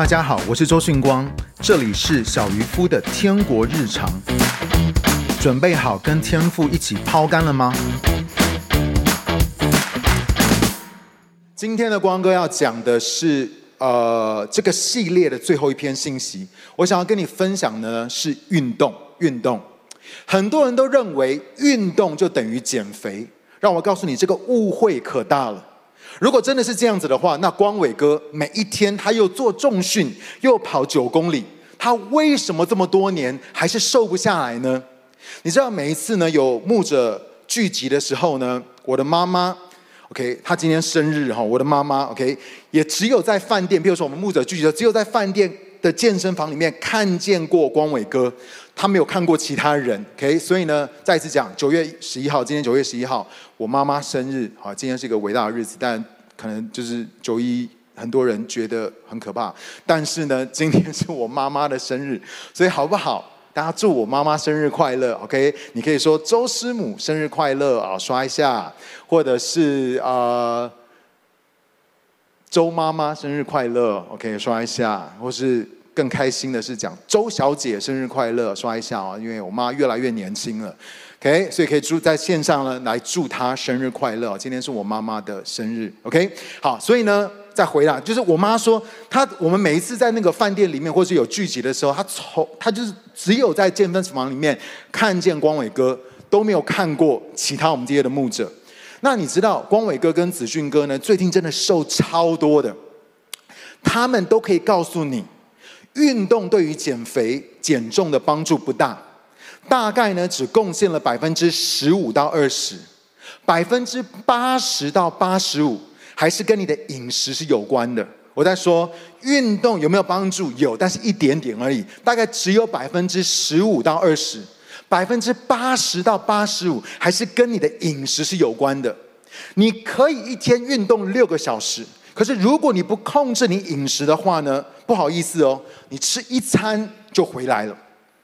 大家好，我是周迅光，这里是小渔夫的天国日常。准备好跟天父一起抛竿了吗？今天的光哥要讲的是呃这个系列的最后一篇信息。我想要跟你分享的呢是运动，运动。很多人都认为运动就等于减肥，让我告诉你，这个误会可大了。如果真的是这样子的话，那光伟哥每一天他又做重训，又跑九公里，他为什么这么多年还是瘦不下来呢？你知道每一次呢有牧者聚集的时候呢，我的妈妈，OK，她今天生日哈，我的妈妈，OK，也只有在饭店，比如说我们牧者聚集的，只有在饭店的健身房里面看见过光伟哥，他没有看过其他人，OK，所以呢，再次讲，九月十一号，今天九月十一号，我妈妈生日，好，今天是一个伟大的日子，但可能就是九一，很多人觉得很可怕，但是呢，今天是我妈妈的生日，所以好不好？大家祝我妈妈生日快乐，OK？你可以说周师母生日快乐啊，刷一下，或者是呃周妈妈生日快乐，OK？刷一下，或是更开心的是讲周小姐生日快乐，刷一下啊，因为我妈越来越年轻了，OK？所以可以祝在线上呢来祝她生日快乐，今天是我妈妈的生日，OK？好，所以呢。再回来，就是我妈说，她我们每一次在那个饭店里面，或是有聚集的时候，她从她就是只有在健身房里面看见光伟哥，都没有看过其他我们这些的牧者。那你知道光伟哥跟子俊哥呢，最近真的瘦超多的，他们都可以告诉你，运动对于减肥减重的帮助不大，大概呢只贡献了百分之十五到二十，百分之八十到八十五。还是跟你的饮食是有关的。我在说运动有没有帮助？有，但是一点点而已，大概只有百分之十五到二十，百分之八十到八十五还是跟你的饮食是有关的。你可以一天运动六个小时，可是如果你不控制你饮食的话呢？不好意思哦，你吃一餐就回来了。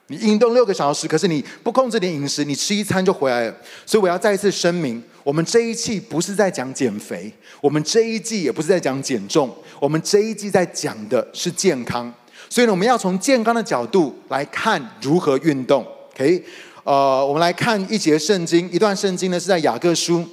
你运动六个小时，可是你不控制点饮食，你吃一餐就回来了。所以我要再一次声明，我们这一季不是在讲减肥，我们这一季也不是在讲减重，我们这一季在讲的是健康。所以呢，我们要从健康的角度来看如何运动。OK，呃，我们来看一节圣经，一段圣经呢是在雅各书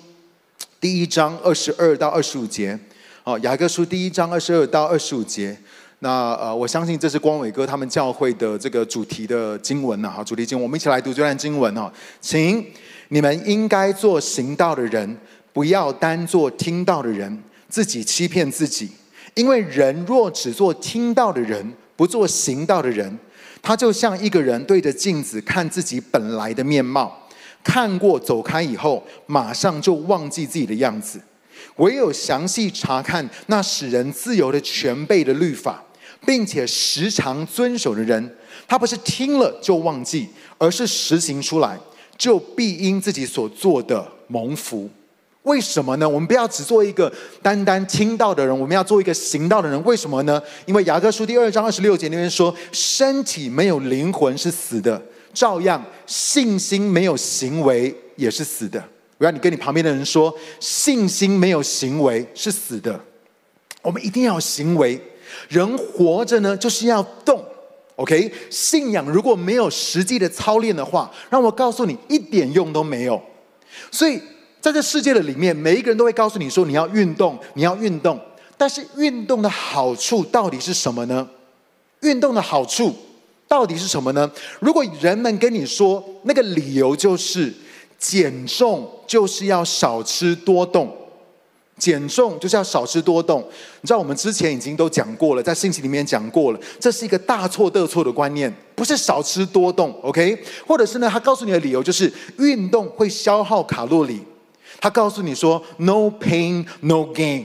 第一章二十二到二十五节。哦，雅各书第一章二十二到二十五节。那呃，我相信这是光伟哥他们教会的这个主题的经文呐，哈，主题经文，我们一起来读这段经文哦，请你们应该做行道的人，不要单做听道的人，自己欺骗自己，因为人若只做听道的人，不做行道的人，他就像一个人对着镜子看自己本来的面貌，看过走开以后，马上就忘记自己的样子，唯有详细查看那使人自由的全备的律法。并且时常遵守的人，他不是听了就忘记，而是实行出来，就必因自己所做的蒙福。为什么呢？我们不要只做一个单单听到的人，我们要做一个行道的人。为什么呢？因为雅各书第二章二十六节那边说：“身体没有灵魂是死的，照样信心没有行为也是死的。”我要你跟你旁边的人说：“信心没有行为是死的。”我们一定要行为。人活着呢，就是要动，OK？信仰如果没有实际的操练的话，让我告诉你，一点用都没有。所以在这世界的里面，每一个人都会告诉你说，你要运动，你要运动。但是运动的好处到底是什么呢？运动的好处到底是什么呢？如果人们跟你说那个理由就是减重，就是要少吃多动。减重就是要少吃多动，你知道我们之前已经都讲过了，在信息里面讲过了，这是一个大错特错的观念，不是少吃多动，OK？或者是呢，他告诉你的理由就是运动会消耗卡路里，他告诉你说 “no pain no gain”。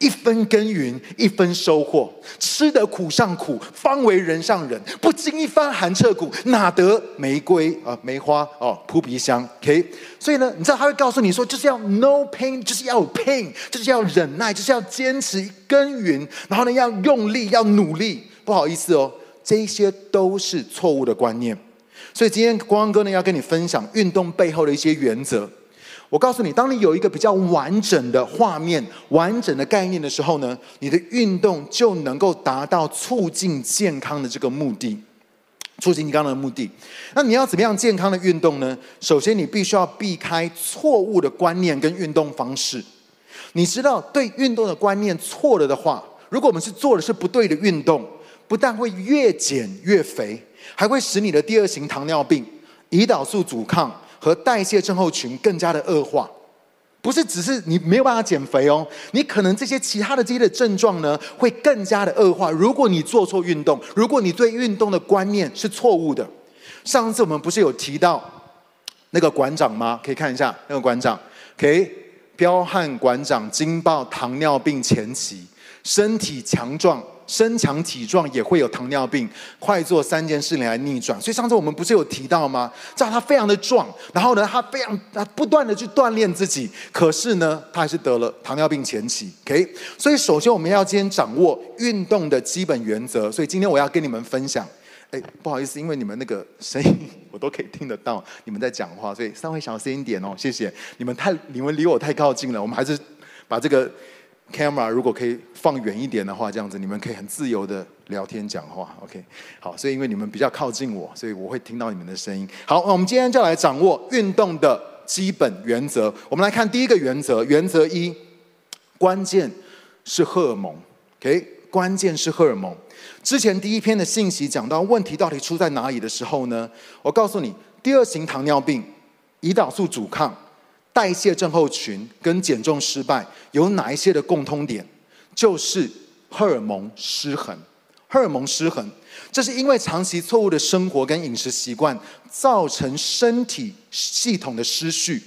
一分耕耘一分收获，吃得苦上苦，方为人上人。不经一番寒彻骨，哪得玫瑰啊梅花哦扑鼻香？OK，所以呢，你知道他会告诉你说，就是要 no pain，就是要有 pain，就是要忍耐，就是要坚持耕耘，然后呢要用力，要努力。不好意思哦，这些都是错误的观念。所以今天光哥呢要跟你分享运动背后的一些原则。我告诉你，当你有一个比较完整的画面、完整的概念的时候呢，你的运动就能够达到促进健康的这个目的。促进健康的目的，那你要怎么样健康的运动呢？首先，你必须要避开错误的观念跟运动方式。你知道，对运动的观念错了的话，如果我们是做的是不对的运动，不但会越减越肥，还会使你的第二型糖尿病、胰岛素阻抗和代谢症候群更加的恶化。不是只是你没有办法减肥哦，你可能这些其他的这些的症状呢，会更加的恶化。如果你做错运动，如果你对运动的观念是错误的，上次我们不是有提到那个馆长吗？可以看一下那个馆长，OK，彪悍馆长惊爆糖尿病前期，身体强壮。身强体壮也会有糖尿病，快做三件事来逆转。所以上次我们不是有提到吗？知道他非常的壮，然后呢，他非常他不断的去锻炼自己，可是呢，他还是得了糖尿病前期。OK，所以首先我们要先掌握运动的基本原则。所以今天我要跟你们分享。哎，不好意思，因为你们那个声音我都可以听得到，你们在讲话，所以稍微小声一点哦，谢谢。你们太你们离我太靠近了，我们还是把这个。Camera 如果可以放远一点的话，这样子你们可以很自由的聊天讲话。OK，好，所以因为你们比较靠近我，所以我会听到你们的声音。好，那我们今天就来掌握运动的基本原则。我们来看第一个原则，原则一，关键是荷尔蒙。OK，关键是荷尔蒙。之前第一篇的信息讲到问题到底出在哪里的时候呢？我告诉你，第二型糖尿病、胰岛素阻抗。代谢症候群跟减重失败有哪一些的共通点？就是荷尔蒙失衡。荷尔蒙失衡，这是因为长期错误的生活跟饮食习惯造成身体系统的失序。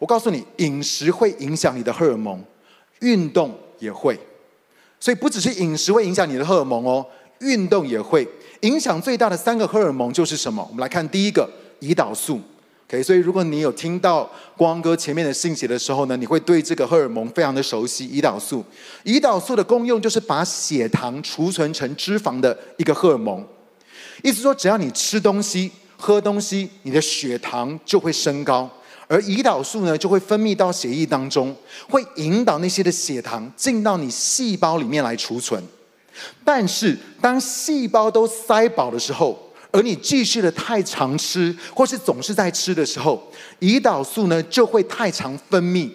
我告诉你，饮食会影响你的荷尔蒙，运动也会。所以不只是饮食会影响你的荷尔蒙哦，运动也会。影响最大的三个荷尔蒙就是什么？我们来看第一个，胰岛素。所以，如果你有听到光哥前面的信息的时候呢，你会对这个荷尔蒙非常的熟悉。胰岛素，胰岛素的功用就是把血糖储存成脂肪的一个荷尔蒙。意思说，只要你吃东西、喝东西，你的血糖就会升高，而胰岛素呢，就会分泌到血液当中，会引导那些的血糖进到你细胞里面来储存。但是，当细胞都塞饱的时候，而你继续的太常吃，或是总是在吃的时候，胰岛素呢就会太常分泌，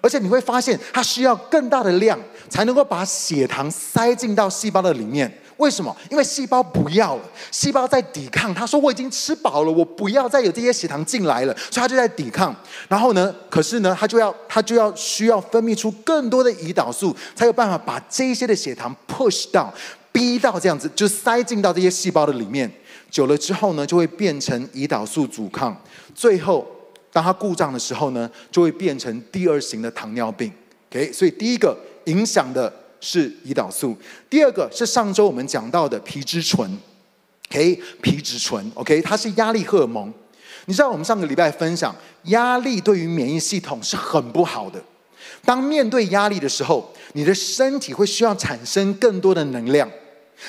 而且你会发现它需要更大的量才能够把血糖塞进到细胞的里面。为什么？因为细胞不要了，细胞在抵抗。他说我已经吃饱了，我不要再有这些血糖进来了，所以它就在抵抗。然后呢，可是呢，它就要它就要需要分泌出更多的胰岛素，才有办法把这些的血糖 push 到，逼到这样子，就塞进到这些细胞的里面。久了之后呢，就会变成胰岛素阻抗。最后，当它故障的时候呢，就会变成第二型的糖尿病。OK，所以第一个影响的是胰岛素，第二个是上周我们讲到的皮质醇。OK，皮质醇。OK，它是压力荷尔蒙。你知道我们上个礼拜分享，压力对于免疫系统是很不好的。当面对压力的时候，你的身体会需要产生更多的能量。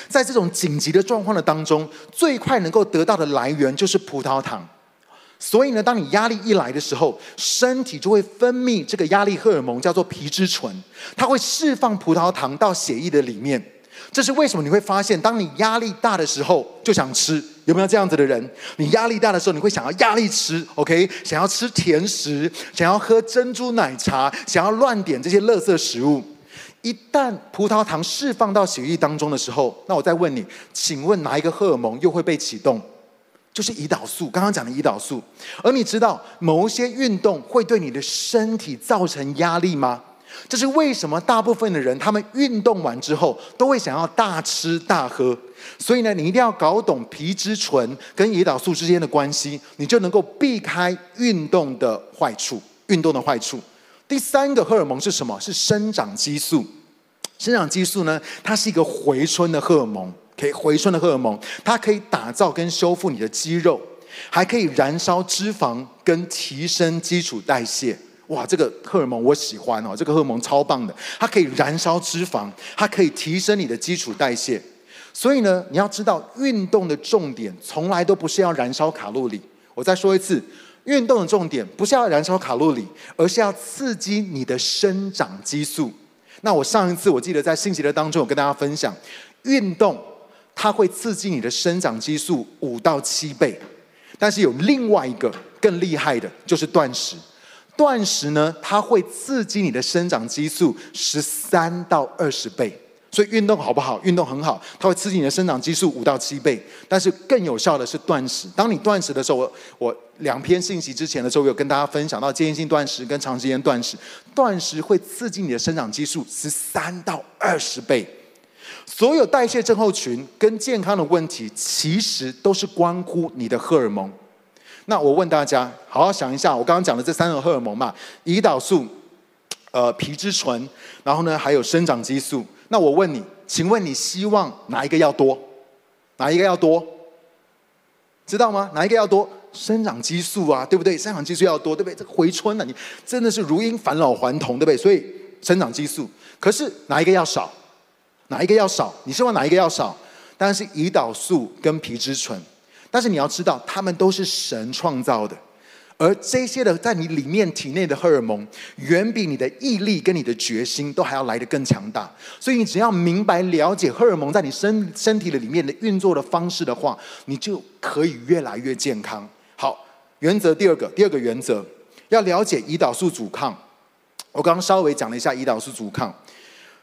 在这种紧急的状况的当中，最快能够得到的来源就是葡萄糖。所以呢，当你压力一来的时候，身体就会分泌这个压力荷尔蒙，叫做皮质醇，它会释放葡萄糖到血液的里面。这是为什么？你会发现，当你压力大的时候就想吃，有没有这样子的人？你压力大的时候，你会想要压力吃，OK？想要吃甜食，想要喝珍珠奶茶，想要乱点这些垃圾食物。一旦葡萄糖释放到血液当中的时候，那我再问你，请问哪一个荷尔蒙又会被启动？就是胰岛素，刚刚讲的胰岛素。而你知道某一些运动会对你的身体造成压力吗？这是为什么？大部分的人他们运动完之后都会想要大吃大喝。所以呢，你一定要搞懂皮质醇跟胰岛素之间的关系，你就能够避开运动的坏处。运动的坏处。第三个荷尔蒙是什么？是生长激素。生长激素呢，它是一个回春的荷尔蒙，可以回春的荷尔蒙，它可以打造跟修复你的肌肉，还可以燃烧脂肪跟提升基础代谢。哇，这个荷尔蒙我喜欢哦，这个荷尔蒙超棒的，它可以燃烧脂肪，它可以提升你的基础代谢。所以呢，你要知道，运动的重点从来都不是要燃烧卡路里。我再说一次。运动的重点不是要燃烧卡路里，而是要刺激你的生长激素。那我上一次我记得在信息的当中，我跟大家分享，运动它会刺激你的生长激素五到七倍，但是有另外一个更厉害的，就是断食。断食呢，它会刺激你的生长激素十三到二十倍。所以运动好不好？运动很好，它会刺激你的生长激素五到七倍。但是更有效的是断食。当你断食的时候，我我两篇信息之前的时候，我有跟大家分享到间歇性断食跟长时间断食。断食会刺激你的生长激素十三到二十倍。所有代谢症候群跟健康的问题，其实都是关乎你的荷尔蒙。那我问大家，好好想一下，我刚刚讲的这三种荷尔蒙嘛，胰岛素、呃皮质醇，然后呢还有生长激素。那我问你，请问你希望哪一个要多？哪一个要多？知道吗？哪一个要多？生长激素啊，对不对？生长激素要多，对不对？这个回春了，你真的是如婴返老还童，对不对？所以生长激素，可是哪一个要少？哪一个要少？你希望哪一个要少？当然是胰岛素跟皮质醇。但是你要知道，它们都是神创造的。而这些的在你里面体内的荷尔蒙，远比你的毅力跟你的决心都还要来得更强大。所以你只要明白了解荷尔蒙在你身身体的里面的运作的方式的话，你就可以越来越健康。好，原则第二个，第二个原则要了解胰岛素阻抗。我刚刚稍微讲了一下胰岛素阻抗。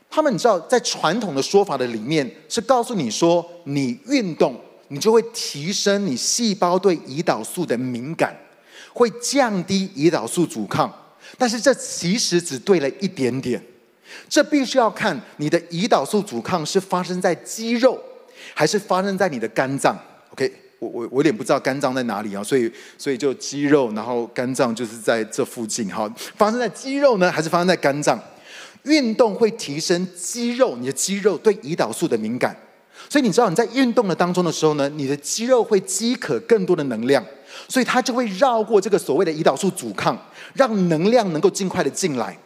他们你知道，在传统的说法的里面是告诉你说，你运动，你就会提升你细胞对胰岛素的敏感。会降低胰岛素阻抗，但是这其实只对了一点点。这必须要看你的胰岛素阻抗是发生在肌肉，还是发生在你的肝脏。OK，我我我有点不知道肝脏在哪里啊，所以所以就肌肉，然后肝脏就是在这附近。哈，发生在肌肉呢，还是发生在肝脏？运动会提升肌肉，你的肌肉对胰岛素的敏感，所以你知道你在运动的当中的时候呢，你的肌肉会饥渴更多的能量。所以它就会绕过这个所谓的胰岛素阻抗，让能量能够尽快的进来。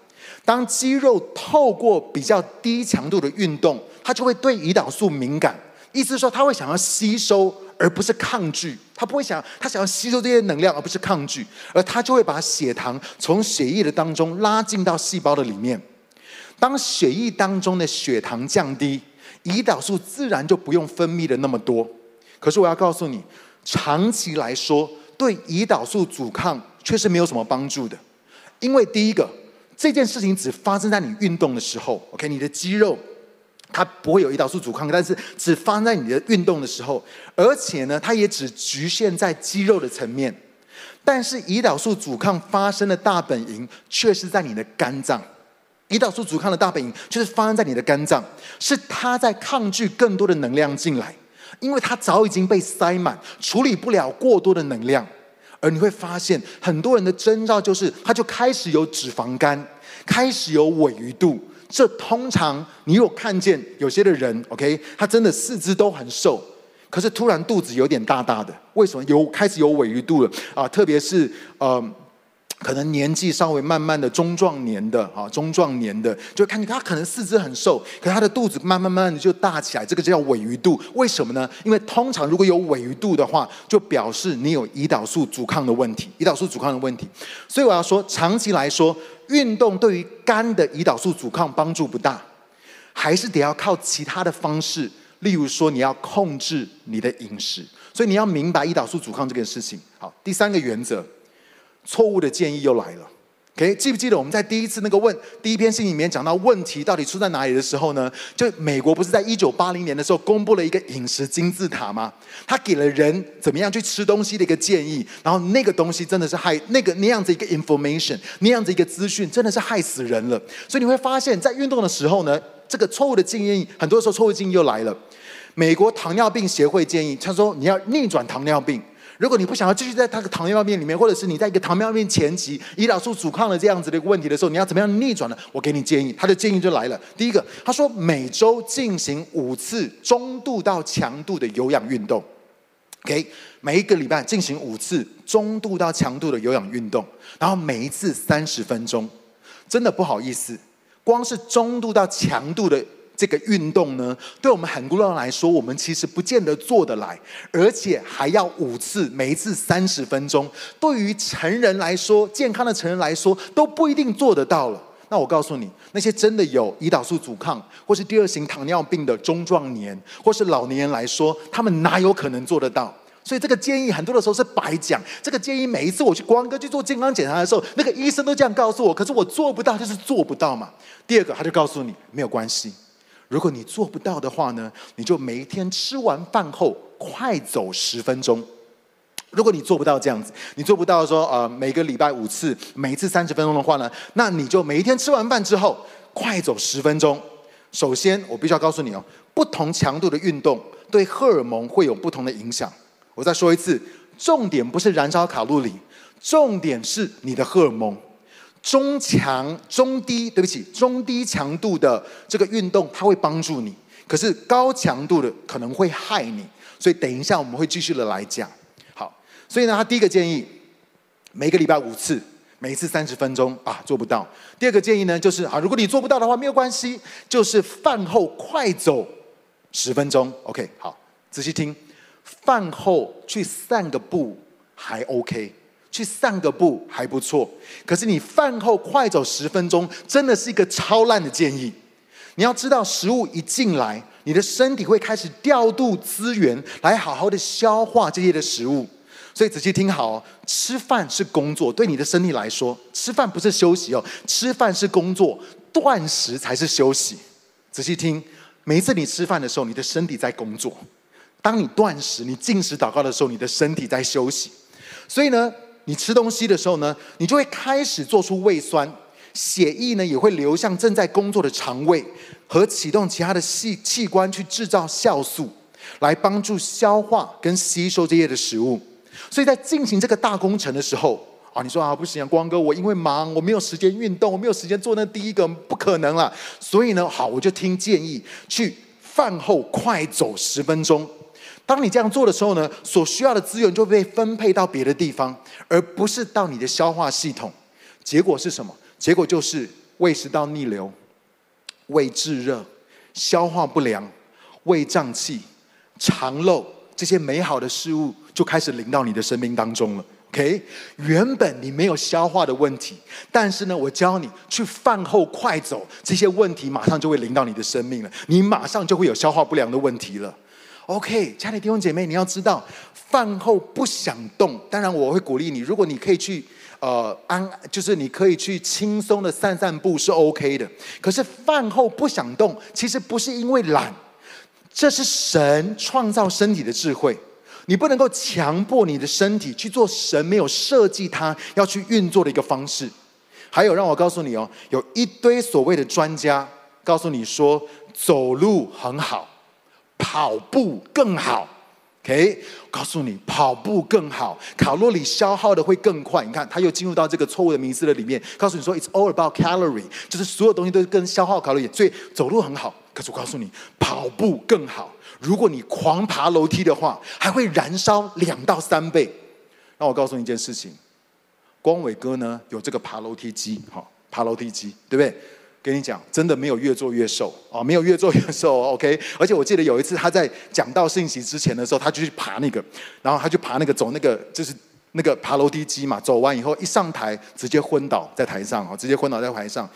当肌肉透过比较低强度的运动，它就会对胰岛素敏感。意思是说，它会想要吸收，而不是抗拒。它不会想，它想要吸收这些能量，而不是抗拒。而它就会把血糖从血液的当中拉进到细胞的里面。当血液当中的血糖降低，胰岛素自然就不用分泌的那么多。可是我要告诉你。长期来说，对胰岛素阻抗却是没有什么帮助的，因为第一个，这件事情只发生在你运动的时候，OK，你的肌肉它不会有胰岛素阻抗，但是只发生在你的运动的时候，而且呢，它也只局限在肌肉的层面。但是胰岛素阻抗发生的大本营却是在你的肝脏，胰岛素阻抗的大本营就是发生在你的肝脏，是它在抗拒更多的能量进来。因为它早已经被塞满，处理不了过多的能量，而你会发现很多人的征兆就是，他就开始有脂肪肝，开始有尾鱼肚。这通常你有看见有些的人，OK，他真的四肢都很瘦，可是突然肚子有点大大的，为什么有开始有尾鱼肚了啊？特别是呃。可能年纪稍微慢慢的中壮年的啊，中壮年的就看见他可能四肢很瘦，可他的肚子慢慢慢慢的就大起来，这个就叫尾鱼肚。为什么呢？因为通常如果有尾鱼肚的话，就表示你有胰岛素阻抗的问题，胰岛素阻抗的问题。所以我要说，长期来说，运动对于肝的胰岛素阻抗帮助不大，还是得要靠其他的方式，例如说你要控制你的饮食。所以你要明白胰岛素阻抗这件事情。好，第三个原则。错误的建议又来了，OK？记不记得我们在第一次那个问第一篇信里面讲到问题到底出在哪里的时候呢？就美国不是在一九八零年的时候公布了一个饮食金字塔吗？他给了人怎么样去吃东西的一个建议，然后那个东西真的是害那个那样子一个 information，那样子一个资讯真的是害死人了。所以你会发现在运动的时候呢，这个错误的建议很多时候错误建议又来了。美国糖尿病协会建议他说你要逆转糖尿病。如果你不想要继续在他的糖尿病里面，或者是你在一个糖尿病前期胰岛素阻抗的这样子的一个问题的时候，你要怎么样逆转呢？我给你建议，他的建议就来了。第一个，他说每周进行五次中度到强度的有氧运动，OK，每一个礼拜进行五次中度到强度的有氧运动，然后每一次三十分钟。真的不好意思，光是中度到强度的这个运动呢，对我们很多人来说，我们其实不见得做得来，而且还要五次，每一次三十分钟。对于成人来说，健康的成人来说，都不一定做得到了。那我告诉你，那些真的有胰岛素阻抗或是第二型糖尿病的中壮年或是老年人来说，他们哪有可能做得到？所以这个建议很多的时候是白讲。这个建议每一次我去光哥去做健康检查的时候，那个医生都这样告诉我，可是我做不到，就是做不到嘛。第二个，他就告诉你没有关系，如果你做不到的话呢，你就每一天吃完饭后快走十分钟。如果你做不到这样子，你做不到说呃每个礼拜五次，每一次三十分钟的话呢，那你就每一天吃完饭之后快走十分钟。首先，我必须要告诉你哦，不同强度的运动对荷尔蒙会有不同的影响。我再说一次，重点不是燃烧卡路里，重点是你的荷尔蒙。中强、中低，对不起，中低强度的这个运动它会帮助你，可是高强度的可能会害你。所以等一下我们会继续的来讲。好所以呢，他第一个建议，每个礼拜五次，每次三十分钟啊，做不到。第二个建议呢，就是啊，如果你做不到的话，没有关系，就是饭后快走十分钟。OK，好，仔细听，饭后去散个步还 OK，去散个步还不错。可是你饭后快走十分钟，真的是一个超烂的建议。你要知道，食物一进来，你的身体会开始调度资源，来好好的消化这些的食物。所以仔细听好哦，吃饭是工作，对你的身体来说，吃饭不是休息哦，吃饭是工作，断食才是休息。仔细听，每一次你吃饭的时候，你的身体在工作；当你断食、你进食祷告的时候，你的身体在休息。所以呢，你吃东西的时候呢，你就会开始做出胃酸，血液呢也会流向正在工作的肠胃，和启动其他的器器官去制造酵素，来帮助消化跟吸收这些的食物。所以在进行这个大工程的时候啊，你说啊不行啊，光哥，我因为忙，我没有时间运动，我没有时间做那第一个，不可能了。所以呢，好，我就听建议，去饭后快走十分钟。当你这样做的时候呢，所需要的资源就被分配到别的地方，而不是到你的消化系统。结果是什么？结果就是胃食道逆流、胃炙热、消化不良、胃胀气、肠漏。这些美好的事物就开始临到你的生命当中了。OK，原本你没有消化的问题，但是呢，我教你去饭后快走，这些问题马上就会临到你的生命了。你马上就会有消化不良的问题了。OK，家里弟兄姐妹，你要知道，饭后不想动，当然我会鼓励你，如果你可以去呃安，就是你可以去轻松的散散步是 OK 的。可是饭后不想动，其实不是因为懒。这是神创造身体的智慧，你不能够强迫你的身体去做神没有设计它要去运作的一个方式。还有，让我告诉你哦，有一堆所谓的专家告诉你说，走路很好，跑步更好。OK，告诉你，跑步更好，卡路里消耗的会更快。你看，他又进入到这个错误的迷思的里面，告诉你说，It's all about calorie，就是所有东西都跟消耗卡路里。所以走路很好，可是我告诉你，跑步更好。如果你狂爬楼梯的话，还会燃烧两到三倍。那我告诉你一件事情，光伟哥呢有这个爬楼梯机，好，爬楼梯机，对不对？跟你讲，真的没有越做越瘦啊，没有越做越瘦，OK。而且我记得有一次他在讲到信息之前的时候，他就去爬那个，然后他就爬那个走那个就是那个爬楼梯机嘛。走完以后一上台，直接昏倒在台上啊，直接昏倒在台上。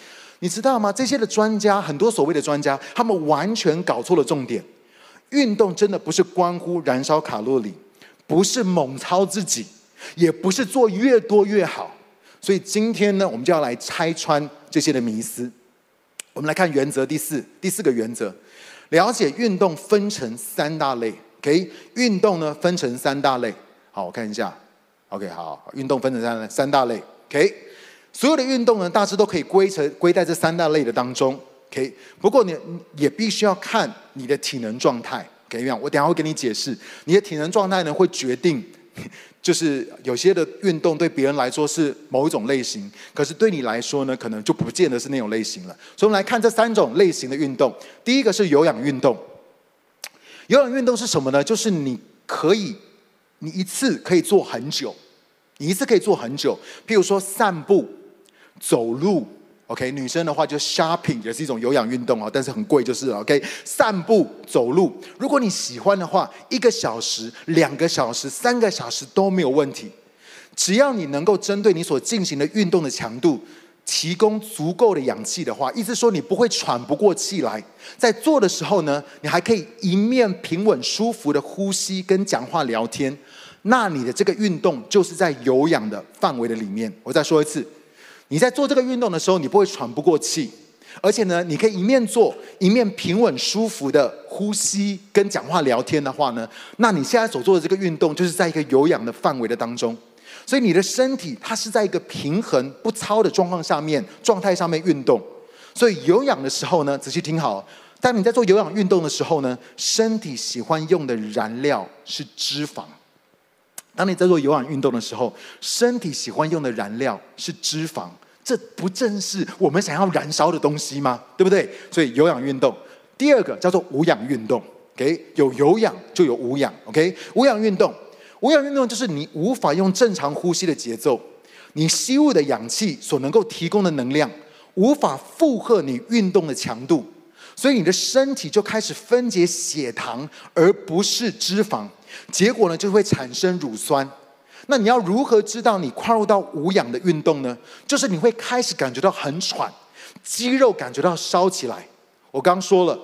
你知道吗？这些的专家，很多所谓的专家，他们完全搞错了重点。运动真的不是关乎燃烧卡路里，不是猛操自己，也不是做越多越好。所以今天呢，我们就要来拆穿这些的迷思。我们来看原则第四，第四个原则，了解运动分成三大类。OK，运动呢分成三大类。好，我看一下。OK，好，运动分成三三大类。OK，所有的运动呢，大致都可以归成归在这三大类的当中。OK，不过你也必须要看你的体能状态。OK，我等下会跟你解释，你的体能状态呢会决定。就是有些的运动对别人来说是某一种类型，可是对你来说呢，可能就不见得是那种类型了。所以，我们来看这三种类型的运动。第一个是有氧运动。有氧运动是什么呢？就是你可以，你一次可以做很久，你一次可以做很久。譬如说散步、走路、OK，女生的话就 shopping 也是一种有氧运动哦，但是很贵就是 OK。散步、走路，如果你喜欢的话，一个小时、两个小时、三个小时都没有问题。只要你能够针对你所进行的运动的强度，提供足够的氧气的话，意思说你不会喘不过气来。在做的时候呢，你还可以一面平稳舒服的呼吸跟讲话聊天，那你的这个运动就是在有氧的范围的里面。我再说一次。你在做这个运动的时候，你不会喘不过气，而且呢，你可以一面做一面平稳舒服的呼吸跟讲话聊天的话呢，那你现在所做的这个运动就是在一个有氧的范围的当中，所以你的身体它是在一个平衡不操的状况下面状态上面运动，所以有氧的时候呢，仔细听好，当你在做有氧运动的时候呢，身体喜欢用的燃料是脂肪。当你在做有氧运动的时候，身体喜欢用的燃料是脂肪，这不正是我们想要燃烧的东西吗？对不对？所以有氧运动，第二个叫做无氧运动。OK，有有氧就有无氧。OK，无氧运动，无氧运动就是你无法用正常呼吸的节奏，你吸入的氧气所能够提供的能量无法负荷你运动的强度，所以你的身体就开始分解血糖，而不是脂肪。结果呢，就会产生乳酸。那你要如何知道你跨入到无氧的运动呢？就是你会开始感觉到很喘，肌肉感觉到烧起来。我刚说了，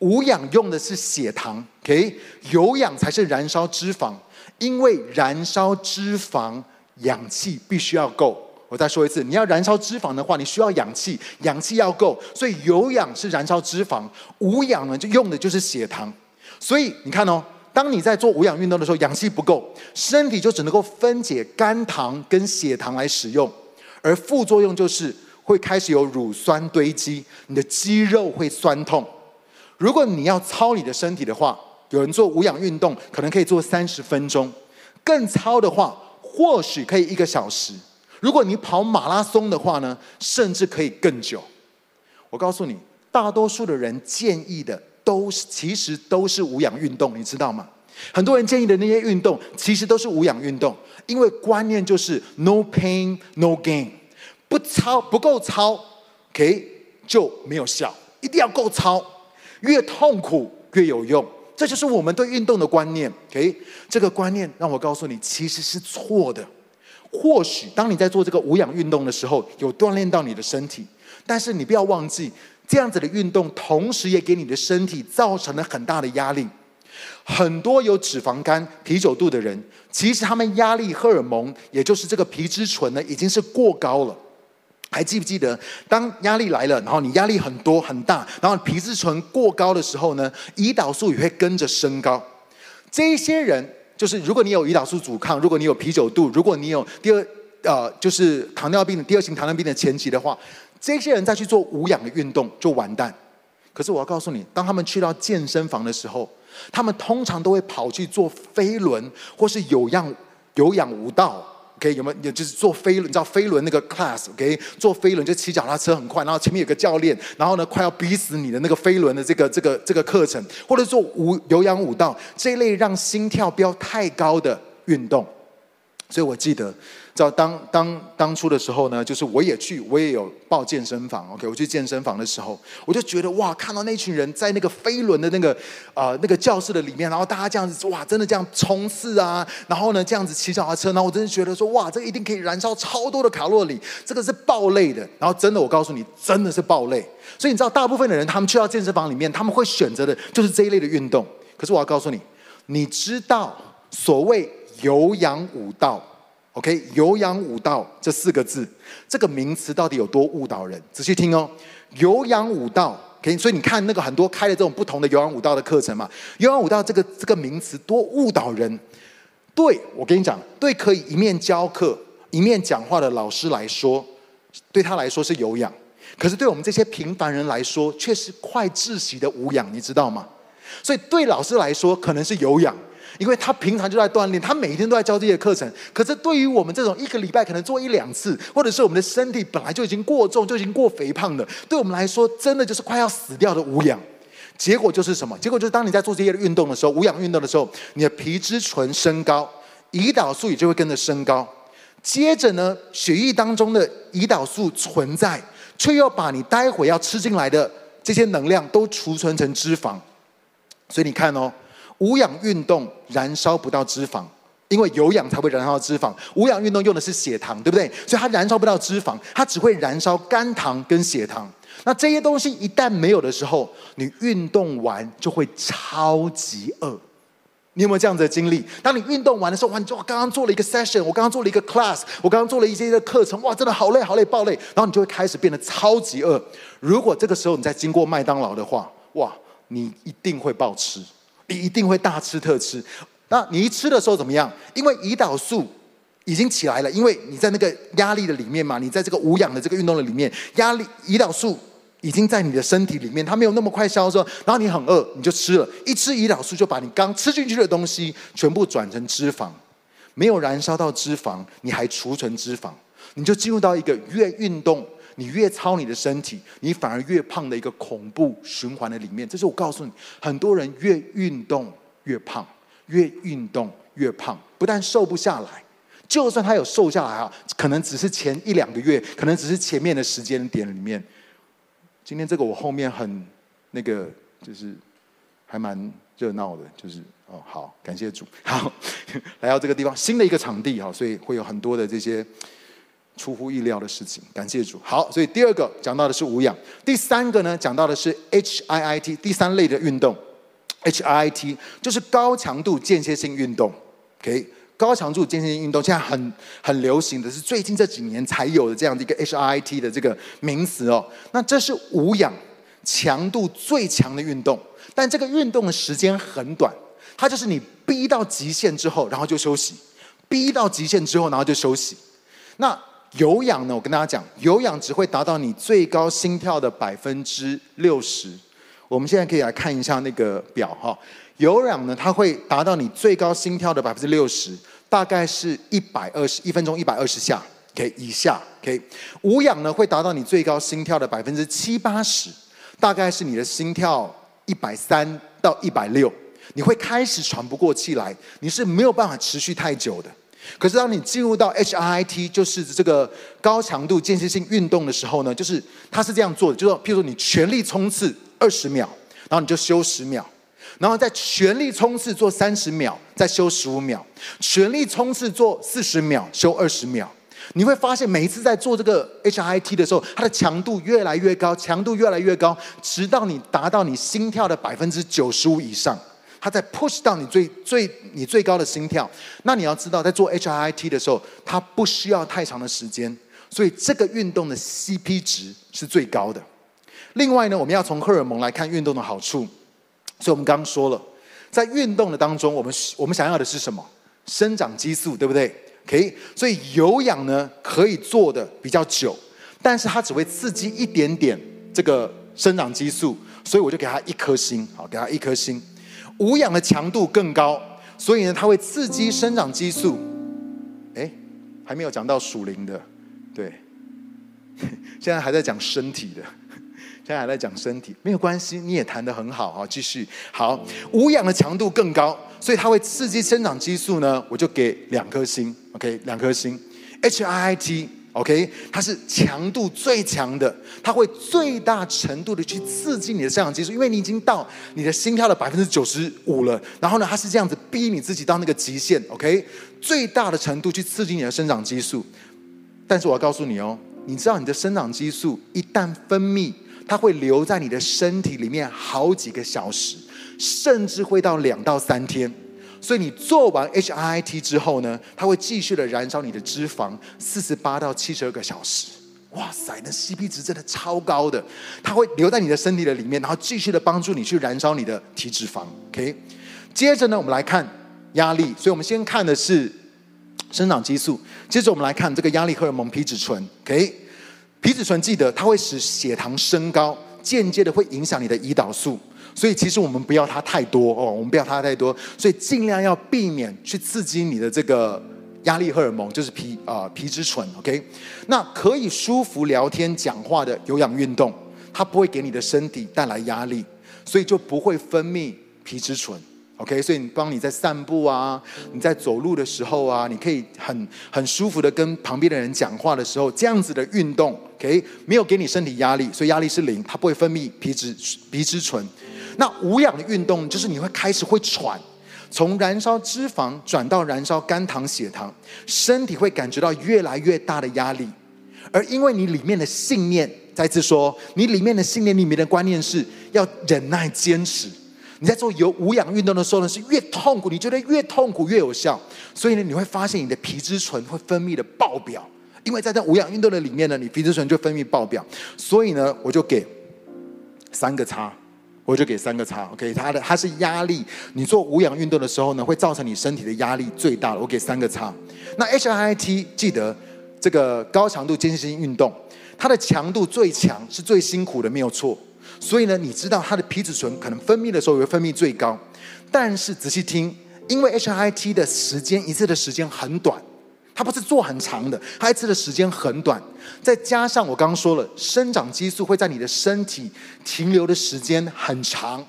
无氧用的是血糖，OK？有氧才是燃烧脂肪，因为燃烧脂肪氧气必须要够。我再说一次，你要燃烧脂肪的话，你需要氧气，氧气要够。所以有氧是燃烧脂肪，无氧呢就用的就是血糖。所以你看哦。当你在做无氧运动的时候，氧气不够，身体就只能够分解肝糖跟血糖来使用，而副作用就是会开始有乳酸堆积，你的肌肉会酸痛。如果你要操你的身体的话，有人做无氧运动可能可以做三十分钟，更操的话或许可以一个小时。如果你跑马拉松的话呢，甚至可以更久。我告诉你，大多数的人建议的。都是其实都是无氧运动，你知道吗？很多人建议的那些运动，其实都是无氧运动，因为观念就是 no pain no gain，不操不够操，OK 就没有效，一定要够操，越痛苦越有用，这就是我们对运动的观念，OK？这个观念让我告诉你，其实是错的。或许当你在做这个无氧运动的时候，有锻炼到你的身体，但是你不要忘记。这样子的运动，同时也给你的身体造成了很大的压力。很多有脂肪肝、啤酒肚的人，其实他们压力荷尔蒙，也就是这个皮质醇呢，已经是过高了。还记不记得，当压力来了，然后你压力很多很大，然后皮质醇过高的时候呢，胰岛素也会跟着升高。这些人，就是如果你有胰岛素阻抗，如果你有啤酒肚，如果你有第二呃，就是糖尿病的第二型糖尿病的前期的话。这些人再去做无氧的运动就完蛋。可是我要告诉你，当他们去到健身房的时候，他们通常都会跑去做飞轮或是有氧有氧舞蹈。OK，有没有？就是做飞轮，你知道飞轮那个 class？OK，做飞轮就骑脚踏车很快，然后前面有个教练，然后呢快要逼死你的那个飞轮的这个这个这个课程，或者做无有氧舞蹈这一类让心跳飙太高的运动。所以我记得。知道当当当初的时候呢，就是我也去，我也有报健身房。OK，我去健身房的时候，我就觉得哇，看到那群人在那个飞轮的那个啊、那个教室的里面，然后大家这样子哇，真的这样冲刺啊，然后呢这样子骑脚踏车，然后我真的觉得说哇，这个一定可以燃烧超多的卡路里，这个是爆累的。然后真的，我告诉你，真的是爆累。所以你知道，大部分的人他们去到健身房里面，他们会选择的就是这一类的运动。可是我要告诉你，你知道所谓有氧舞蹈？OK，有氧舞蹈这四个字，这个名词到底有多误导人？仔细听哦，有氧舞蹈，OK，所以你看那个很多开的这种不同的有氧舞蹈的课程嘛，有氧舞蹈这个这个名词多误导人。对，我跟你讲，对可以一面教课一面讲话的老师来说，对他来说是有氧，可是对我们这些平凡人来说，却是快窒息的无氧，你知道吗？所以对老师来说可能是有氧。因为他平常就在锻炼，他每天都在教这些课程。可是对于我们这种一个礼拜可能做一两次，或者是我们的身体本来就已经过重，就已经过肥胖的，对我们来说，真的就是快要死掉的无氧。结果就是什么？结果就是当你在做这些运动的时候，无氧运动的时候，你的皮质醇升高，胰岛素也就会跟着升高。接着呢，血液当中的胰岛素存在，却又把你待会要吃进来的这些能量都储存成脂肪。所以你看哦，无氧运动燃烧不到脂肪。因为有氧才会燃烧脂肪，无氧运动用的是血糖，对不对？所以它燃烧不到脂肪，它只会燃烧肝糖跟血糖。那这些东西一旦没有的时候，你运动完就会超级饿。你有没有这样子的经历？当你运动完的时候，哇，你就刚刚做了一个 session，我刚刚做了一个 class，我刚刚做了一些的课程，哇，真的好累好累爆累，然后你就会开始变得超级饿。如果这个时候你再经过麦当劳的话，哇，你一定会暴吃，你一定会大吃特吃。那你一吃的时候怎么样？因为胰岛素已经起来了，因为你在那个压力的里面嘛，你在这个无氧的这个运动的里面，压力胰岛素已经在你的身体里面，它没有那么快消失。然后你很饿，你就吃了，一吃胰岛素就把你刚吃进去的东西全部转成脂肪，没有燃烧到脂肪，你还储存脂肪，你就进入到一个越运动你越操你的身体，你反而越胖的一个恐怖循环的里面。这是我告诉你，很多人越运动越胖。越运动越胖，不但瘦不下来，就算他有瘦下来啊，可能只是前一两个月，可能只是前面的时间点里面。今天这个我后面很那个，就是还蛮热闹的，就是哦，好，感谢主，好，来到这个地方，新的一个场地哈，所以会有很多的这些出乎意料的事情，感谢主。好，所以第二个讲到的是无氧，第三个呢讲到的是 HIIT，第三类的运动。HIIT 就是高强度间歇性运动，OK，高强度间歇性运动现在很很流行的是最近这几年才有的这样的一个 HIIT 的这个名词哦。那这是无氧强度最强的运动，但这个运动的时间很短，它就是你逼到极限之后，然后就休息；逼到极限之后，然后就休息。那有氧呢？我跟大家讲，有氧只会达到你最高心跳的百分之六十。我们现在可以来看一下那个表哈，有氧呢，它会达到你最高心跳的百分之六十，大概是一百二十一分钟一百二十下，OK 以下，OK。无氧呢会达到你最高心跳的百分之七八十，大概是你的心跳一百三到一百六，你会开始喘不过气来，你是没有办法持续太久的。可是当你进入到 HIIT，就是这个高强度间歇性运动的时候呢，就是它是这样做的，就是譬如说你全力冲刺。二十秒，然后你就休十秒，然后再全力冲刺做三十秒，再休十五秒，全力冲刺做四十秒，休二十秒。你会发现每一次在做这个 HIIT 的时候，它的强度越来越高，强度越来越高，直到你达到你心跳的百分之九十五以上，它在 push 到你最最你最高的心跳。那你要知道，在做 H I T 的时候，它不需要太长的时间，所以这个运动的 CP 值是最高的。另外呢，我们要从荷尔蒙来看运动的好处，所以我们刚刚说了，在运动的当中，我们我们想要的是什么？生长激素，对不对？OK，所以有氧呢可以做的比较久，但是它只会刺激一点点这个生长激素，所以我就给它一颗星，好，给它一颗星。无氧的强度更高，所以呢，它会刺激生长激素。哎，还没有讲到属灵的，对，现在还在讲身体的。现在还在讲身体，没有关系，你也谈得很好啊，继续好。无氧的强度更高，所以它会刺激生长激素呢，我就给两颗星，OK，两颗星。HIIT OK，它是强度最强的，它会最大程度的去刺激你的生长激素，因为你已经到你的心跳的百分之九十五了，然后呢，它是这样子逼你自己到那个极限，OK，最大的程度去刺激你的生长激素。但是我要告诉你哦，你知道你的生长激素一旦分泌。它会留在你的身体里面好几个小时，甚至会到两到三天。所以你做完 H I T 之后呢，它会继续的燃烧你的脂肪四十八到七十二个小时。哇塞，那 CP 值真的超高的。它会留在你的身体的里面，然后继续的帮助你去燃烧你的体脂肪。OK，接着呢，我们来看压力。所以我们先看的是生长激素，接着我们来看这个压力荷尔蒙皮质醇。OK。皮质醇记得它会使血糖升高，间接的会影响你的胰岛素，所以其实我们不要它太多哦，我们不要它太多，所以尽量要避免去刺激你的这个压力荷尔蒙，就是皮啊、皮质醇。OK，那可以舒服聊天讲话的有氧运动，它不会给你的身体带来压力，所以就不会分泌皮质醇。OK，所以你帮你在散步啊，你在走路的时候啊，你可以很很舒服的跟旁边的人讲话的时候，这样子的运动，OK，没有给你身体压力，所以压力是零，它不会分泌皮质皮质醇。那无氧的运动就是你会开始会喘，从燃烧脂肪转到燃烧肝糖血糖，身体会感觉到越来越大的压力，而因为你里面的信念，再次说，你里面的信念里面的观念是要忍耐坚持。你在做有无氧运动的时候呢，是越痛苦，你觉得越痛苦越有效，所以呢，你会发现你的皮质醇会分泌的爆表，因为在这无氧运动的里面呢，你皮质醇就分泌爆表，所以呢，我就给三个叉，我就给三个叉，OK，它的它是压力，你做无氧运动的时候呢，会造成你身体的压力最大，我给三个叉。那 HIIT 记得这个高强度间歇性运动，它的强度最强是最辛苦的，没有错。所以呢，你知道它的皮质醇可能分泌的时候也会分泌最高，但是仔细听，因为 HIIT 的时间一次的时间很短，它不是做很长的，它一次的时间很短，再加上我刚刚说了，生长激素会在你的身体停留的时间很长。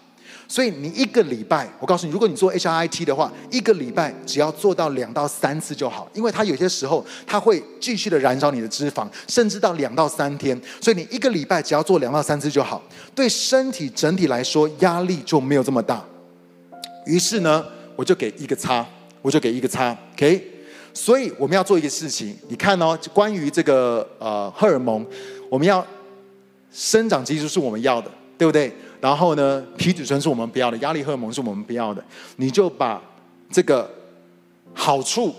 所以你一个礼拜，我告诉你，如果你做 H I T 的话，一个礼拜只要做到两到三次就好，因为它有些时候它会继续的燃烧你的脂肪，甚至到两到三天。所以你一个礼拜只要做两到三次就好，对身体整体来说压力就没有这么大。于是呢，我就给一个叉，我就给一个叉，OK。所以我们要做一个事情，你看哦，关于这个呃荷尔蒙，我们要生长激素是我们要的，对不对？然后呢，皮质醇是我们不要的，压力荷尔蒙是我们不要的，你就把这个好处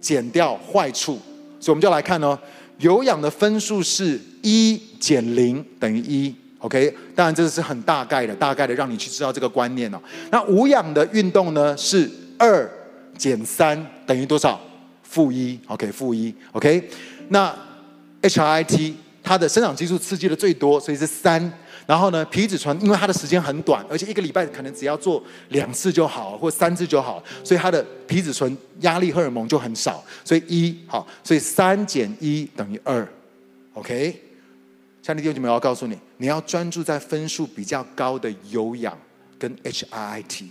减掉坏处，所以我们就来看哦，有氧的分数是一减零等于一，OK，当然这是很大概的，大概的让你去知道这个观念哦。那无氧的运动呢是二减三等于多少？负一，OK，负一，OK。那 HIT 它的生长激素刺激的最多，所以是三。然后呢，皮质醇因为它的时间很短，而且一个礼拜可能只要做两次就好，或三次就好，所以它的皮质醇压力荷尔蒙就很少，所以一好，所以三减一等于二，OK。下面弟兄姐妹，我要告诉你，你要专注在分数比较高的有氧跟 HIIT，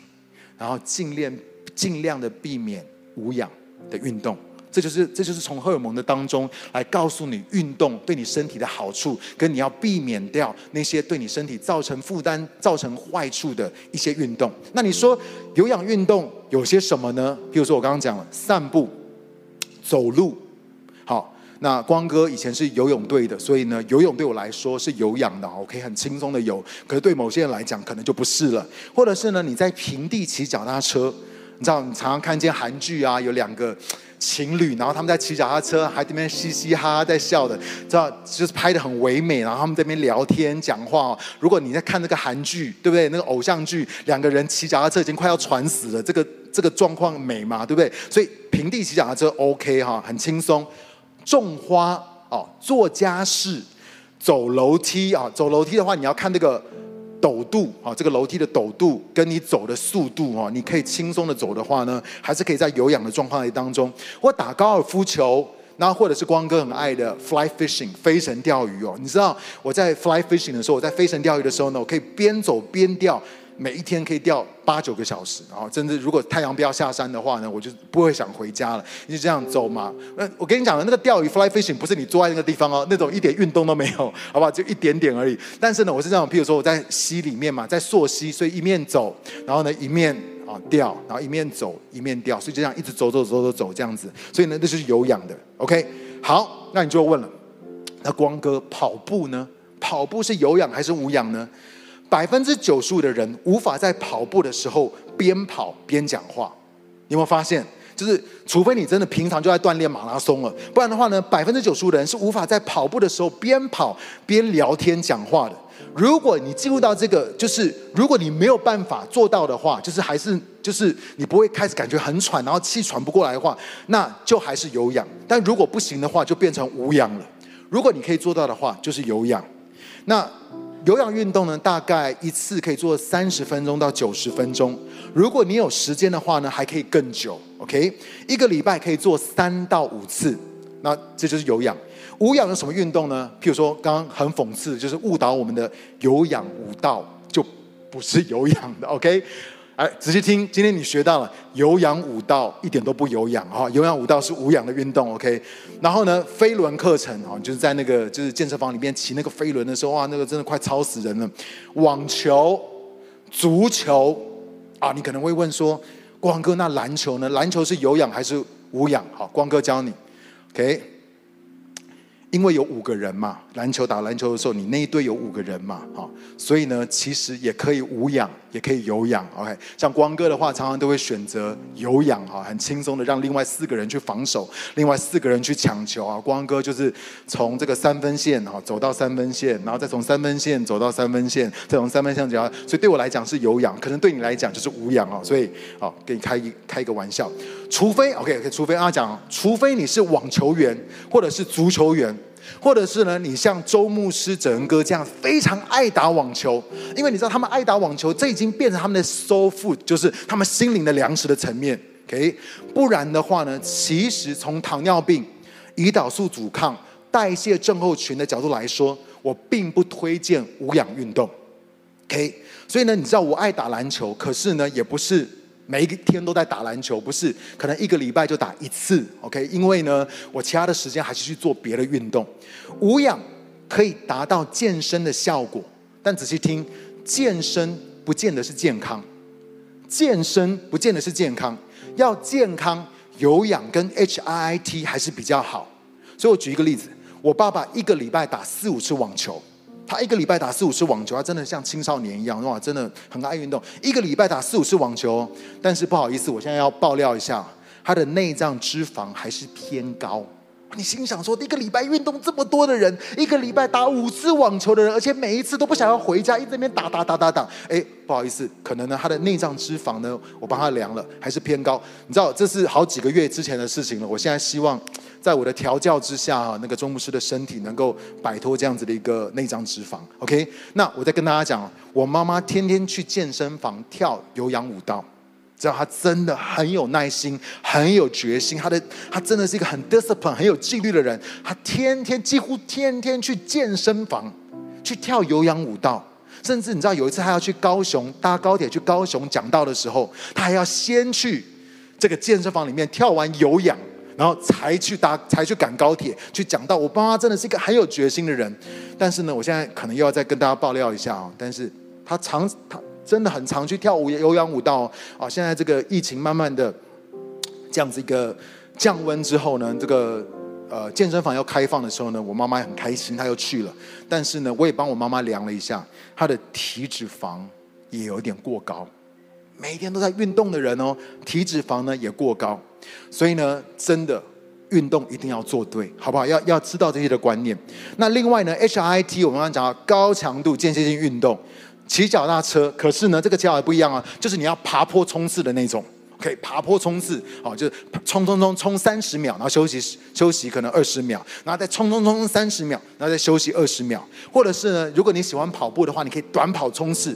然后尽量尽量的避免无氧的运动。这就是这就是从荷尔蒙的当中来告诉你运动对你身体的好处，跟你要避免掉那些对你身体造成负担、造成坏处的一些运动。那你说有氧运动有些什么呢？比如说我刚刚讲了散步、走路。好，那光哥以前是游泳队的，所以呢，游泳对我来说是有氧的，我可以很轻松的游。可是对某些人来讲，可能就不是了。或者是呢，你在平地骑脚踏车，你知道，你常常看见韩剧啊，有两个。情侣，然后他们在骑脚踏车，还在那边嘻嘻哈哈在笑的，知道就是拍得很唯美。然后他们在那边聊天讲话。如果你在看那个韩剧，对不对？那个偶像剧，两个人骑脚踏车已经快要喘死了，这个这个状况美嘛，对不对？所以平地骑脚踏车 OK 哈，很轻松。种花哦，做家事，走楼梯啊，走楼梯的话，你要看那个。陡度啊，这个楼梯的陡度跟你走的速度啊，你可以轻松的走的话呢，还是可以在有氧的状况当中。我打高尔夫球，那或者是光哥很爱的 fly fishing 飞绳钓鱼哦。你知道我在 fly fishing 的时候，我在飞绳钓鱼的时候呢，我可以边走边钓。每一天可以钓八九个小时，然后甚至如果太阳不要下山的话呢，我就不会想回家了。你就这样走嘛。那我跟你讲的那个钓鱼 fly fishing 不是你坐在那个地方哦，那种一点运动都没有，好不好？就一点点而已。但是呢，我是这样，譬如说我在溪里面嘛，在溯溪，所以一面走，然后呢一面啊钓，然后一面走一面钓，所以就这样一直走走走走走这样子。所以呢，那就是有氧的。OK，好，那你就问了，那光哥跑步呢？跑步是有氧还是无氧呢？百分之九十五的人无法在跑步的时候边跑边讲话，你有没有发现？就是除非你真的平常就在锻炼马拉松了，不然的话呢，百分之九十五的人是无法在跑步的时候边跑边聊天讲话的。如果你进入到这个，就是如果你没有办法做到的话，就是还是就是你不会开始感觉很喘，然后气喘不过来的话，那就还是有氧。但如果不行的话，就变成无氧了。如果你可以做到的话，就是有氧。那。有氧运动呢，大概一次可以做三十分钟到九十分钟。如果你有时间的话呢，还可以更久。OK，一个礼拜可以做三到五次。那这就是有氧。无氧有什么运动呢？譬如说，刚刚很讽刺，就是误导我们的有氧舞蹈就不是有氧的。OK，哎，仔细听，今天你学到了有氧舞蹈一点都不有氧哈，有氧舞蹈是无氧的运动，OK。然后呢，飞轮课程啊，就是在那个就是健身房里面骑那个飞轮的时候，哇，那个真的快超死人了。网球、足球啊，你可能会问说，光哥，那篮球呢？篮球是有氧还是无氧？好，光哥教你，OK。因为有五个人嘛，篮球打篮球的时候，你那一队有五个人嘛，哈，所以呢，其实也可以无氧，也可以有氧，OK。像光哥的话，常常都会选择有氧，哈，很轻松的让另外四个人去防守，另外四个人去抢球啊。光哥就是从这个三分线哈走到三分线，然后再从三分线走到三分线，再从三分线走到，所以对我来讲是有氧，可能对你来讲就是无氧啊。所以，好，给你开一开一个玩笑，除非 OK OK，除非阿讲，除非你是网球员或者是足球员。或者是呢，你像周牧师、哲恩哥这样非常爱打网球，因为你知道他们爱打网球，这已经变成他们的 soul food，就是他们心灵的粮食的层面。OK，不然的话呢，其实从糖尿病、胰岛素阻抗、代谢症候群的角度来说，我并不推荐无氧运动。OK，所以呢，你知道我爱打篮球，可是呢，也不是。每一天都在打篮球，不是，可能一个礼拜就打一次，OK？因为呢，我其他的时间还是去做别的运动。无氧可以达到健身的效果，但仔细听，健身不见得是健康，健身不见得是健康。要健康，有氧跟 HIIT 还是比较好。所以我举一个例子，我爸爸一个礼拜打四五次网球。他一个礼拜打四五次网球，他真的像青少年一样，哇，真的很爱运动。一个礼拜打四五次网球，但是不好意思，我现在要爆料一下，他的内脏脂肪还是偏高。你心想说，一个礼拜运动这么多的人，一个礼拜打五次网球的人，而且每一次都不想要回家，一直在那边打打打打打。哎，不好意思，可能呢，他的内脏脂肪呢，我帮他量了，还是偏高。你知道，这是好几个月之前的事情了。我现在希望。在我的调教之下哈，那个周牧师的身体能够摆脱这样子的一个内脏脂肪。OK，那我再跟大家讲，我妈妈天天去健身房跳有氧舞蹈，知道他真的很有耐心，很有决心。他的他真的是一个很 discipline、很有纪律的人。他天天几乎天天去健身房去跳有氧舞蹈，甚至你知道有一次他要去高雄搭高铁去高雄讲道的时候，他还要先去这个健身房里面跳完有氧。然后才去搭，才去赶高铁去讲道。我爸妈真的是一个很有决心的人，但是呢，我现在可能又要再跟大家爆料一下啊。但是他常，他真的很常去跳舞有氧舞蹈啊。现在这个疫情慢慢的 这样子一个降温之后呢，这个呃健身房要开放的时候呢，我妈妈也很开心，她又去了。但是呢，我也帮我妈妈量了一下，她的体脂肪也有点过高。每天都在运动的人哦，体脂肪呢也过高。所以呢，真的运动一定要做对，好不好？要要知道这些的观念。那另外呢，HIT 我们刚刚讲到高强度间歇性运动，骑脚踏车。可是呢，这个脚还不一样啊，就是你要爬坡冲刺的那种。可以爬坡冲刺，好，就是冲冲冲冲三十秒，然后休息休息可能二十秒，然后再冲冲冲三十秒，然后再休息二十秒。或者是呢，如果你喜欢跑步的话，你可以短跑冲刺，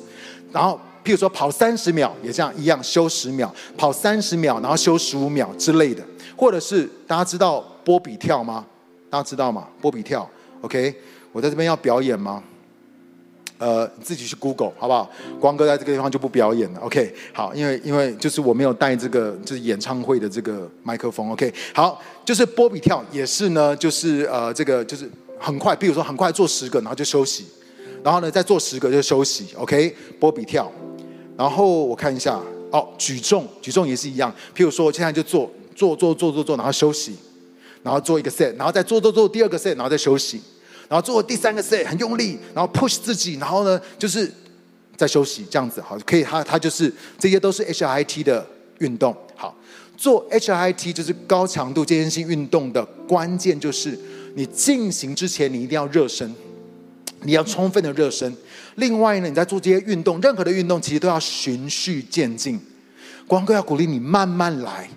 然后。譬如说跑三十秒也这样一样休十秒，跑三十秒然后休十五秒之类的，或者是大家知道波比跳吗？大家知道吗？波比跳，OK，我在这边要表演吗？呃，自己去 Google 好不好？光哥在这个地方就不表演了，OK，好，因为因为就是我没有带这个就是演唱会的这个麦克风，OK，好，就是波比跳也是呢，就是呃这个就是很快，比如说很快做十个然后就休息，然后呢再做十个就休息，OK，波比跳。然后我看一下，哦，举重，举重也是一样。譬如说，我现在就做，做，做，做，做，做，然后休息，然后做一个 set，然后再做，做，做第二个 set，然后再休息，然后做第三个 set，很用力，然后 push 自己，然后呢，就是再休息，这样子好，可以。它它就是这些都是 HIT 的运动。好，做 HIT 就是高强度间歇性运动的关键就是你进行之前你一定要热身，你要充分的热身。另外呢，你在做这些运动，任何的运动其实都要循序渐进。光哥要鼓励你慢慢来，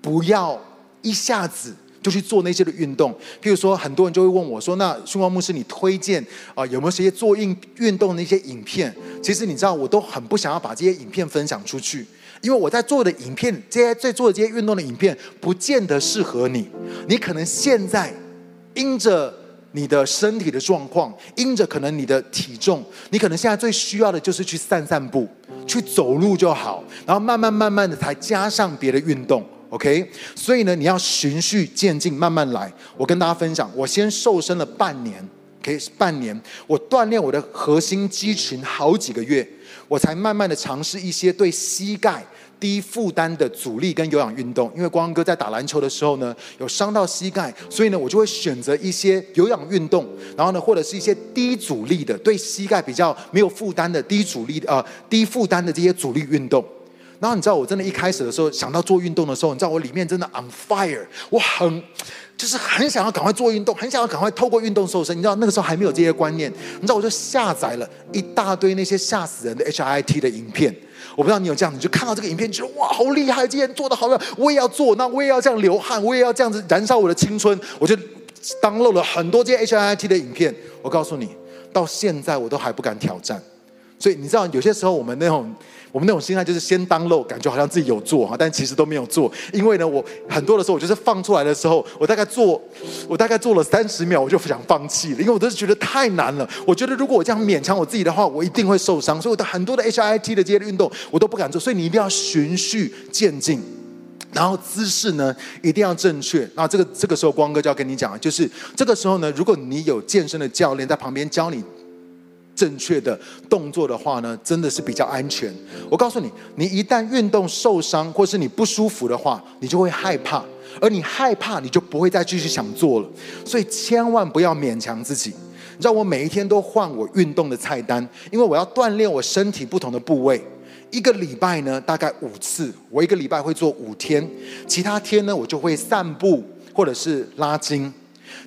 不要一下子就去做那些的运动。譬如说，很多人就会问我说：“那训光牧师，你推荐啊、有没有这些做运运动的一些影片？”其实你知道，我都很不想要把这些影片分享出去，因为我在做的影片，这些在做的这些运动的影片，不见得适合你。你可能现在因着。你的身体的状况，因着可能你的体重，你可能现在最需要的就是去散散步，去走路就好，然后慢慢慢慢的才加上别的运动。OK，所以呢，你要循序渐进，慢慢来。我跟大家分享，我先瘦身了半年，OK，半年，我锻炼我的核心肌群好几个月，我才慢慢的尝试一些对膝盖低负担的阻力跟有氧运动。因为光哥在打篮球的时候呢，有伤到膝盖，所以呢，我就会选择一些有氧运动，然后呢，或者是一些低阻力的，对膝盖比较没有负担的低阻力呃低负担的这些阻力运动。然后你知道，我真的一开始的时候想到做运动的时候，你知道我里面真的 on fire，我很就是很想要赶快做运动，很想要赶快透过运动瘦身。你知道那个时候还没有这些观念，你知道我就下载了一大堆那些吓死人的 H I T 的影片。我不知道你有这样，你就看到这个影片，觉得哇好厉害，今天做的好，我也要做，那我也要这样流汗，我也要这样子燃烧我的青春。我就登录了很多这些 H I T 的影片。我告诉你，到现在我都还不敢挑战。所以你知道，有些时候我们那种。我们那种心态就是先 download，感觉好像自己有做哈，但其实都没有做。因为呢，我很多的时候，我就是放出来的时候，我大概做，我大概做了三十秒，我就想放弃了，因为我都是觉得太难了。我觉得如果我这样勉强我自己的话，我一定会受伤。所以我的很多的 HIIT 的这些运动，我都不敢做。所以你一定要循序渐进，然后姿势呢一定要正确。那这个这个时候，光哥就要跟你讲，就是这个时候呢，如果你有健身的教练在旁边教你。正确的动作的话呢，真的是比较安全。我告诉你，你一旦运动受伤或是你不舒服的话，你就会害怕，而你害怕，你就不会再继续想做了。所以千万不要勉强自己。你知道，我每一天都换我运动的菜单，因为我要锻炼我身体不同的部位。一个礼拜呢，大概五次，我一个礼拜会做五天，其他天呢，我就会散步或者是拉筋。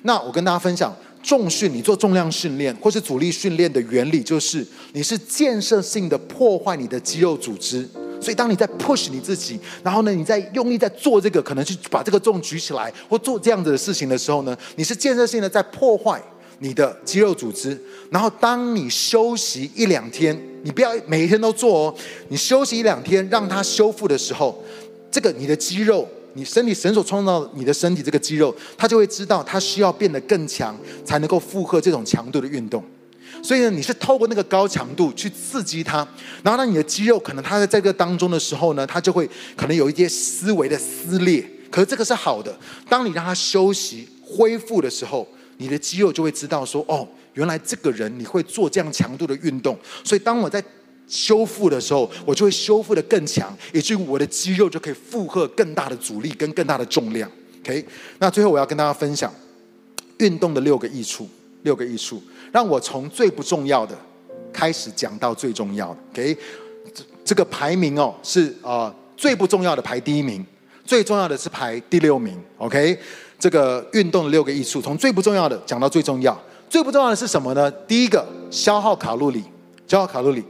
那我跟大家分享。重训，你做重量训练或是阻力训练的原理，就是你是建设性的破坏你的肌肉组织。所以，当你在 push 你自己，然后呢，你在用力在做这个，可能去把这个重举起来，或做这样子的事情的时候呢，你是建设性的在破坏你的肌肉组织。然后，当你休息一两天，你不要每一天都做哦，你休息一两天，让它修复的时候，这个你的肌肉。你身体神所创造你的身体这个肌肉，它就会知道它需要变得更强，才能够负荷这种强度的运动。所以呢，你是透过那个高强度去刺激它，然后呢，你的肌肉可能它在这个当中的时候呢，它就会可能有一些思维的撕裂。可是这个是好的，当你让它休息恢复的时候，你的肌肉就会知道说，哦，原来这个人你会做这样强度的运动。所以当我在修复的时候，我就会修复的更强，以至于我的肌肉就可以负荷更大的阻力跟更大的重量。OK，那最后我要跟大家分享运动的六个益处，六个益处，让我从最不重要的开始讲到最重要的。OK，这这个排名哦是啊、最不重要的排第一名，最重要的是排第六名。OK，这个运动的六个益处，从最不重要的讲到最重要。最不重要的是什么呢？第一个，消耗卡路里，消耗卡路里。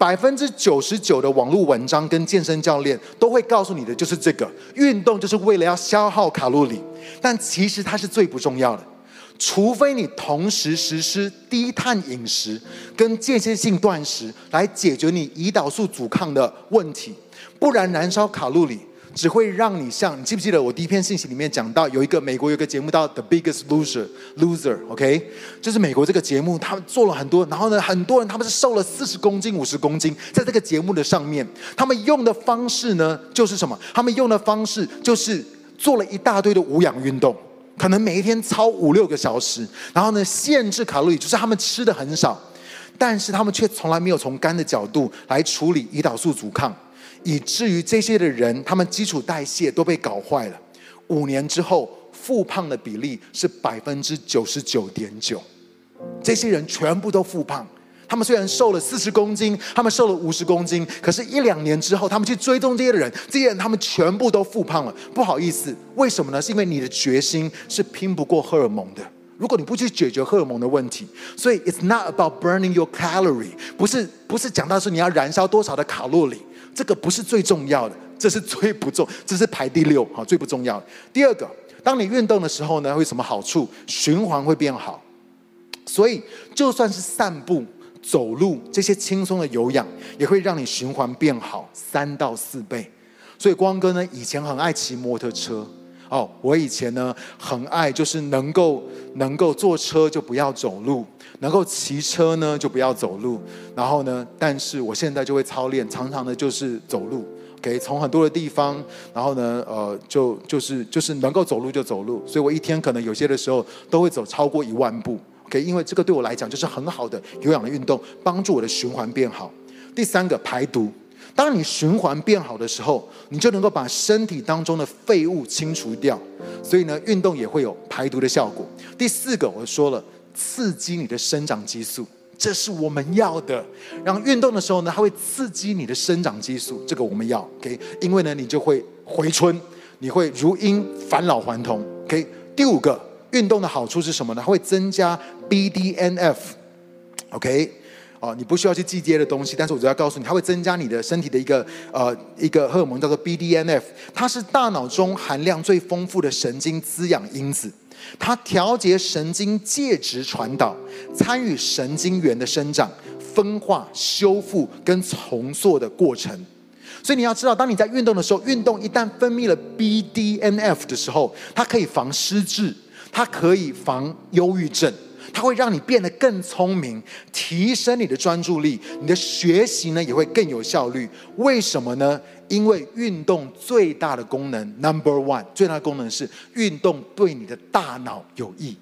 百分之九十九的网络文章跟健身教练都会告诉你的就是这个，运动就是为了要消耗卡路里，但其实它是最不重要的，除非你同时实施低碳饮食跟间歇性断食来解决你胰岛素阻抗的问题，不然燃烧卡路里。只会让你像，你记不记得我第一篇信息里面讲到，有一个美国有一个节目叫《The Biggest Loser》，Loser，OK，就是美国这个节目，他们做了很多，然后呢，很多人他们是瘦了四十公斤、五十公斤，在这个节目的上面，他们用的方式呢，就是什么？他们用的方式就是做了一大堆的无氧运动，可能每一天操五六个小时，然后呢，限制卡路里，就是他们吃的很少，但是他们却从来没有从肝的角度来处理胰岛素阻抗。以至于这些的人，他们基础代谢都被搞坏了。五年之后，复胖的比例是百分之九十九点九。这些人全部都复胖。他们虽然瘦了四十公斤，他们瘦了五十公斤，可是，一两年之后，他们去追踪这些人，这些人他们全部都复胖了。不好意思，为什么呢？是因为你的决心是拼不过荷尔蒙的。如果你不去解决荷尔蒙的问题，所以 it's not about burning your calorie，不是不是讲到是你要燃烧多少的卡路里。这个不是最重要的，这是最不重，这是排第六，好，最不重要的。第二个，当你运动的时候呢，会有什么好处？循环会变好。所以，就算是散步、走路这些轻松的有氧，也会让你循环变好三到四倍。所以，光哥呢，以前很爱骑摩托车，哦，我以前呢很爱，就是能够能够坐车就不要走路，能够骑车呢就不要走路。然后呢，但是我现在就会操练，常常的就是走路。OK，从很多的地方，然后呢，呃，就就是就是能够走路就走路。所以我一天可能有些的时候都会走超过一万步。OK，因为这个对我来讲就是很好的有氧的运动，帮助我的循环变好。第三个排毒。当你循环变好的时候，你就能够把身体当中的废物清除掉，所以呢，运动也会有排毒的效果。第四个，我说了，刺激你的生长激素，这是我们要的。然后运动的时候呢，它会刺激你的生长激素，这个我们要。OK，因为呢，你就会回春，你会如婴返老还童。OK，第五个，运动的好处是什么呢？它会增加 BDNF。OK。哦，你不需要去记这些的东西，但是我只要告诉你，它会增加你的身体的一个呃一个荷尔蒙，叫做 BDNF，它是大脑中含量最丰富的神经滋养因子，它调节神经介质传导，参与神经元的生长、分化、修复跟重塑的过程。所以你要知道，当你在运动的时候，运动一旦分泌了 BDNF 的时候，它可以防失智，它可以防忧郁症。它会让你变得更聪明，提升你的专注力，你的学习呢也会更有效率。为什么呢？因为运动最大的功能，Number One，最大的功能是运动对你的大脑有益。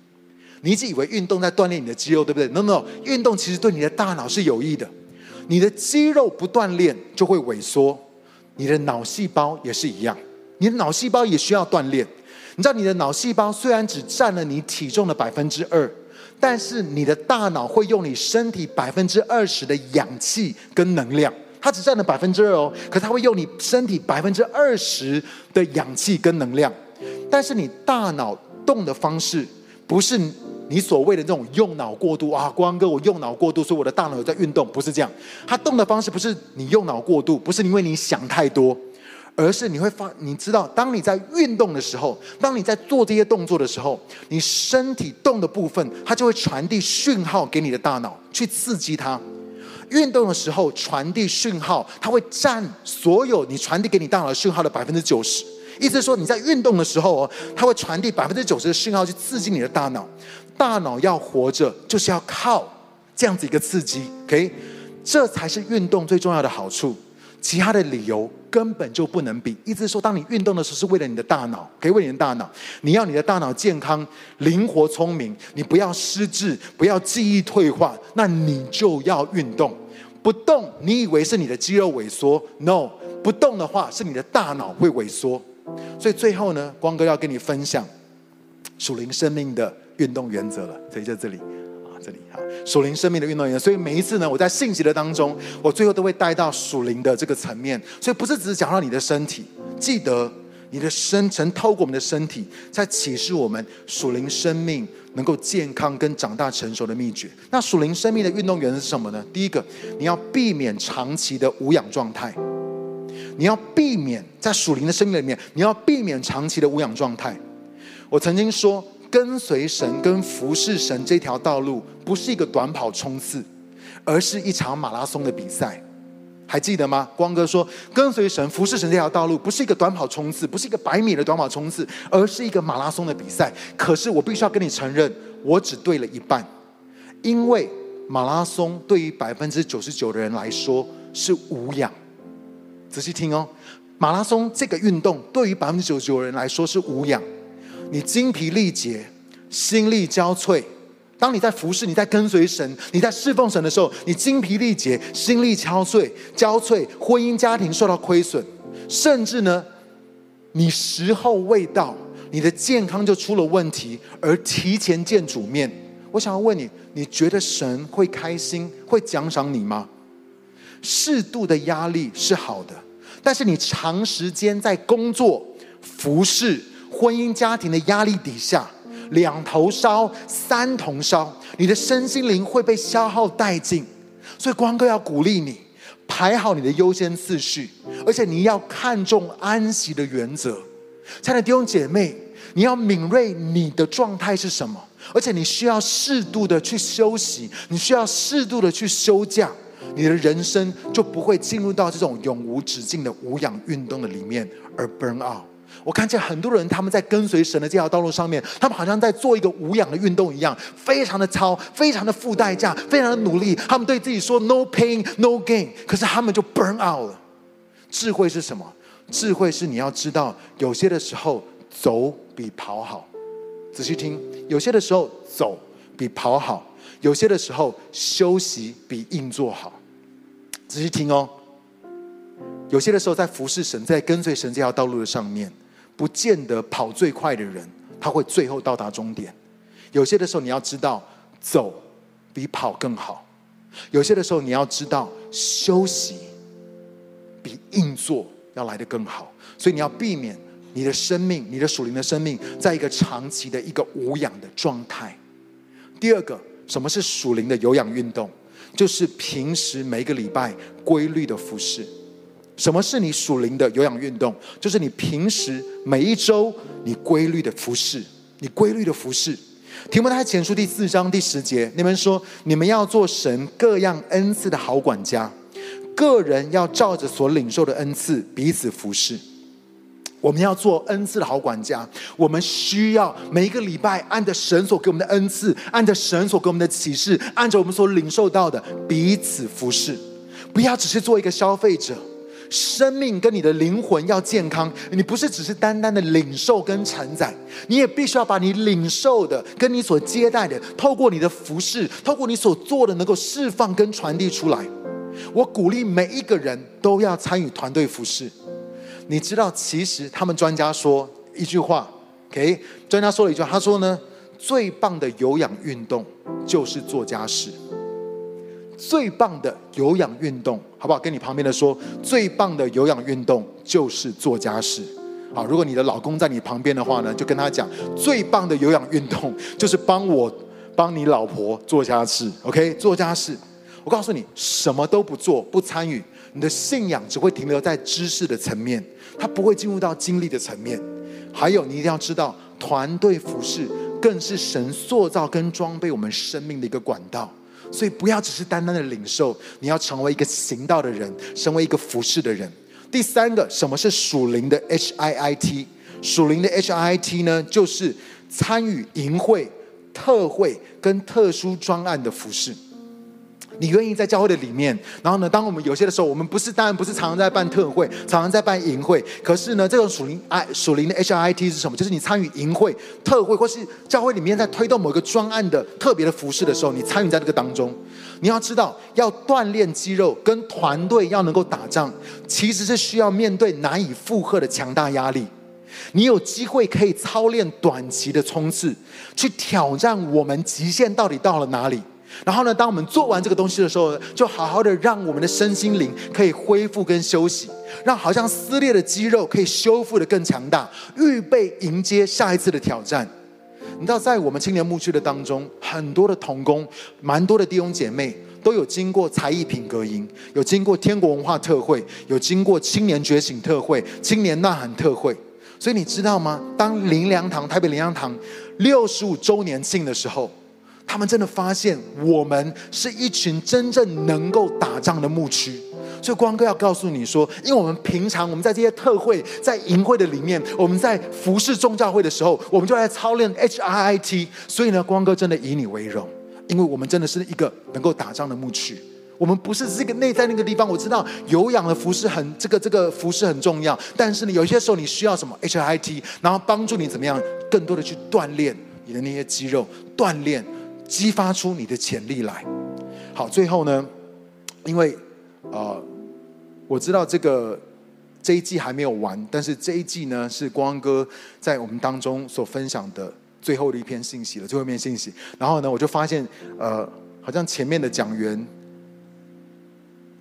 你一直以为运动在锻炼你的肌肉，对不对？No，No，运动其实对你的大脑是有益的。你的肌肉不锻炼就会萎缩，你的脑细胞也是一样，你的脑细胞也需要锻炼。你知道，你的脑细胞虽然只占了你体重的百分之二。但是你的大脑会用你身体百分之二十的氧气跟能量，它只占了百分之二哦，可它会用你身体百分之二十的氧气跟能量。但是你大脑动的方式不是你所谓的这种用脑过度啊，光哥我用脑过度，所以我的大脑有在运动，不是这样。它动的方式不是你用脑过度，不是因为你想太多。而是你会发，你知道，当你在运动的时候，当你在做这些动作的时候，你身体动的部分，它就会传递讯号给你的大脑，去刺激它。运动的时候传递讯号，它会占所有你传递给你大脑讯号的百分之九十。意思说，你在运动的时候哦，它会传递百分之九十的讯号去刺激你的大脑。大脑要活着，就是要靠这样子一个刺激，OK？这才是运动最重要的好处。其他的理由根本就不能比。意思是说，当你运动的时候，是为了你的大脑，可以为你的大脑。你要你的大脑健康、灵活、聪明，你不要失智，不要记忆退化，那你就要运动。不动，你以为是你的肌肉萎缩？No，不动的话是你的大脑会萎缩。所以最后呢，光哥要跟你分享属灵生命的运动原则了。所以在这里。这里哈，属灵生命的运动员，所以每一次呢，我在信息的当中，我最后都会带到属灵的这个层面，所以不是只是讲到你的身体，记得你的身曾透过我们的身体，在启示我们属灵生命能够健康跟长大成熟的秘诀。那属灵生命的运动员是什么呢？第一个，你要避免长期的无氧状态，你要避免在属灵的生命里面，你要避免长期的无氧状态。我曾经说。跟随神跟服侍神这条道路，不是一个短跑冲刺，而是一场马拉松的比赛，还记得吗？光哥说，跟随神服侍神这条道路，不是一个短跑冲刺，不是一个百米的短跑冲刺，而是一个马拉松的比赛。可是我必须要跟你承认，我只对了一半，因为马拉松对于百分之九十九的人来说是无氧。仔细听哦，马拉松这个运动对于百分之九十九的人来说是无氧。你精疲力竭，心力交瘁。当你在服侍、你在跟随神、你在侍奉神的时候，你精疲力竭、心力交瘁、交瘁，婚姻家庭受到亏损，甚至呢，你时候未到，你的健康就出了问题，而提前见主面。我想要问你，你觉得神会开心、会奖赏你吗？适度的压力是好的，但是你长时间在工作、服侍。婚姻家庭的压力底下，两头烧，三头烧，你的身心灵会被消耗殆尽。所以光哥要鼓励你，排好你的优先次序，而且你要看重安息的原则。亲爱的弟兄姐妹，你要敏锐你的状态是什么，而且你需要适度的去休息，你需要适度的去休假，你的人生就不会进入到这种永无止境的无氧运动的里面而 burn out。我看见很多人，他们在跟随神的这条道路上面，他们好像在做一个无氧的运动一样，非常的操，非常的付代价，非常的努力。他们对自己说 “no pain, no gain”，可是他们就 burn out 了。智慧是什么？智慧是你要知道，有些的时候走比跑好。仔细听，有些的时候走比跑好，有些的时候休息比硬做好。仔细听哦，有些的时候在服侍神，在跟随神这条道路的上面。不见得跑最快的人，他会最后到达终点。有些的时候，你要知道走比跑更好；有些的时候，你要知道休息比硬做要来得更好。所以你要避免你的生命、你的属灵的生命，在一个长期的一个无氧的状态。第二个，什么是属灵的有氧运动？就是平时每个礼拜规律的服侍。什么是你属灵的有氧运动？就是你平时每一周你规律的服侍，你规律的服侍。提摩太前书第四章第十节，你们说：你们要做神各样恩赐的好管家，个人要照着所领受的恩赐彼此服侍。我们要做恩赐的好管家，我们需要每一个礼拜按着神所给我们的恩赐，按着神所给我们的启示，按着我们所领受到的彼此服侍，不要只是做一个消费者。生命跟你的灵魂要健康，你不是只是单单的领受跟承载，你也必须要把你领受的跟你所接待的，透过你的服事，透过你所做的，能够释放跟传递出来。我鼓励每一个人都要参与团队服事。你知道，其实他们专家说一句话，OK？专家说了一句话，他说呢，最棒的有氧运动就是做家事。最棒的有氧运动，好不好？跟你旁边的说，最棒的有氧运动就是做家事。好，如果你的老公在你旁边的话呢，就跟他讲，最棒的有氧运动就是帮我 帮你老婆做家事。OK，做家事。我告诉你，什么都不做，不参与，你的信仰只会停留在知识的层面，它不会进入到经历的层面。还有，你一定要知道，团队服饰更是神塑造跟装备我们生命的一个管道。所以不要只是单单的领受，你要成为一个行道的人，成为一个服侍的人。第三个，什么是属灵的 H I I T？属灵的 H I I T 呢，就是参与营会、特会跟特殊专案的服侍。你愿意在教会的里面，然后呢，当我们有些的时候，我们不是当然不是常常在办特会，常常在办营会，可是呢，这种属灵 I 属灵的 H I T 是什么？就是你参与营会、特会，或是教会里面在推动某个专案的特别的服事的时候，你参与在这个当中。你要知道，要锻炼肌肉，跟团队要能够打仗，其实是需要面对难以负荷的强大压力。你有机会可以操练短期的冲刺，去挑战我们极限到底到了哪里。然后呢，当我们做完这个东西的时候，就好好的让我们的身心灵可以恢复跟休息，让好像撕裂的肌肉可以修复的更强大，预备迎接下一次的挑战。你知道，在我们青年牧区的当中，很多的童工，蛮多的弟兄姐妹都有经过才艺品格营，有经过天国文化特会，有经过青年觉醒特会、青年呐喊特会。所以你知道吗？当灵粮堂台北灵粮堂六十五周年庆的时候。他们真的发现，我们是一群真正能够打仗的牧区。所以光哥要告诉你说，因为我们平常我们在这些特会、在营会的里面，我们在服侍众教会的时候，我们就在操练 HIIT。所以呢，光哥真的以你为荣，因为我们真的是一个能够打仗的牧区。我们不是这个内在那个地方。我知道有氧的服侍很这个这个服侍很重要，但是呢，有些时候你需要什么 H I T，然后帮助你怎么样更多的去锻炼你的那些肌肉，锻炼。激发出你的潜力来。好，最后呢，因为呃，我知道这个这一季还没有完，但是这一季呢是光哥在我们当中所分享的最后的一篇信息了，最后一篇信息。然后呢，我就发现呃，好像前面的讲员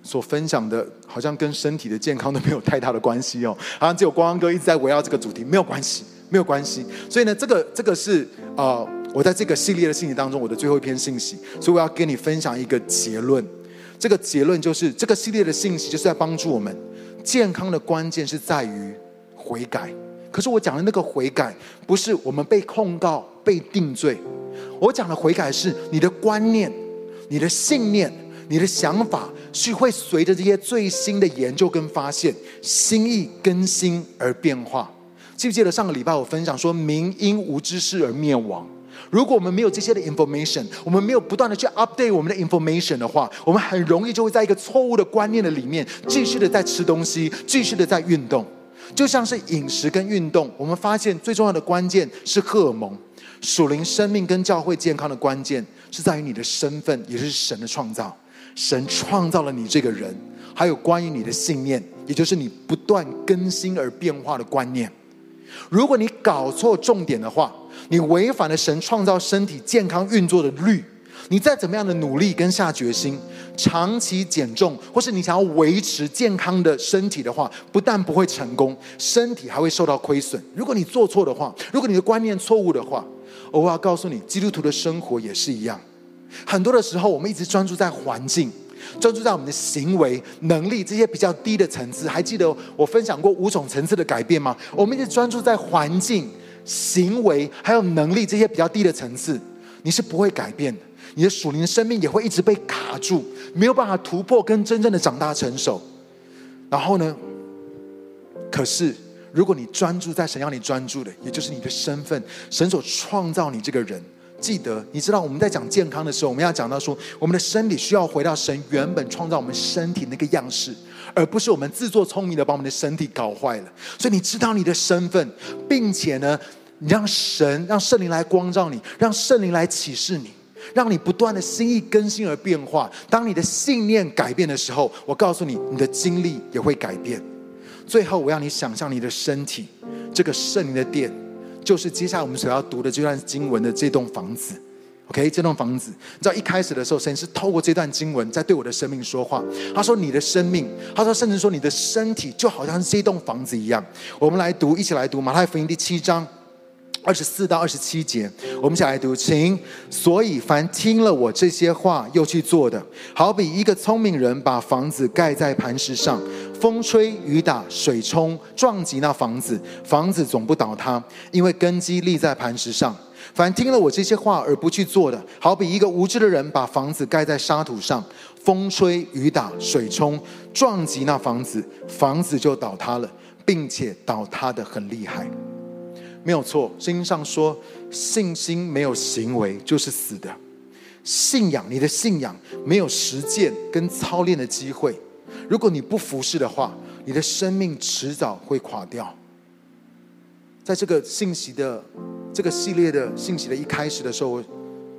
所分享的，好像跟身体的健康都没有太大的关系哦，好像只有光哥一直在围绕这个主题，没有关系，没有关系。所以呢，这个这个是呃。我在这个系列的信息当中，我的最后一篇信息，所以我要跟你分享一个结论。这个结论就是，这个系列的信息就是在帮助我们，健康的关键是在于悔改。可是我讲的那个悔改，不是我们被控告、被定罪。我讲的悔改是你的观念、你的信念、你的想法，是会随着这些最新的研究跟发现，心意更新而变化。记不记得上个礼拜我分享说，民因无知识而灭亡。如果我们没有这些的 information，我们没有不断的去 update 我们的 information 的话，我们很容易就会在一个错误的观念的里面，继续的在吃东西，继续的在运动。就像是饮食跟运动，我们发现最重要的关键是荷尔蒙。属灵生命跟教会健康的关键是在于你的身份，也就是神的创造。神创造了你这个人，还有关于你的信念，也就是你不断更新而变化的观念。如果你搞错重点的话，你违反了神创造身体健康运作的律，你再怎么样的努力跟下决心，长期减重，或是你想要维持健康的身体的话，不但不会成功，身体还会受到亏损。如果你做错的话，如果你的观念错误的话，我要告诉你，基督徒的生活也是一样。很多的时候，我们一直专注在环境，专注在我们的行为能力这些比较低的层次。还记得我分享过五种层次的改变吗？我们一直专注在环境、行为还有能力这些比较低的层次，你是不会改变的。你的属灵的生命也会一直被卡住，没有办法突破跟真正的长大成熟。然后呢？可是。如果你专注在神要你专注的，也就是你的身份，神所创造你这个人。记得，你知道我们在讲健康的时候，我们要讲到说，我们的身体需要回到神原本创造我们身体那个样式，而不是我们自作聪明的把我们的身体搞坏了。所以你知道你的身份，并且呢，你让神让圣灵来光照你，让圣灵来启示你，让你不断的心意更新而变化。当你的信念改变的时候，我告诉你，你的经历也会改变。最后，我要你想象你的身体，这个圣灵的殿，就是接下来我们所要读的这段经文的这栋房子。OK，这栋房子，你知道一开始的时候，神是透过这段经文在对我的生命说话。他说：“你的生命，他说甚至说你的身体，就好像是这栋房子一样。”我们来读，一起来读马太福音第七章。二十四到二十七节，我们一起来读，请。所以，凡听了我这些话又去做的，好比一个聪明人把房子盖在磐石上，风吹雨打，水冲，撞击那房子，房子总不倒塌，因为根基立在磐石上。凡听了我这些话而不去做的，好比一个无知的人把房子盖在沙土上，风吹雨打，水冲，撞击那房子，房子就倒塌了，并且倒塌的很厉害。没有错，圣经上说，信心没有行为就是死的。信仰，你的信仰没有实践跟操练的机会。如果你不服侍的话，你的生命迟早会垮掉。在这个信息的这个系列的信息的一开始的时候，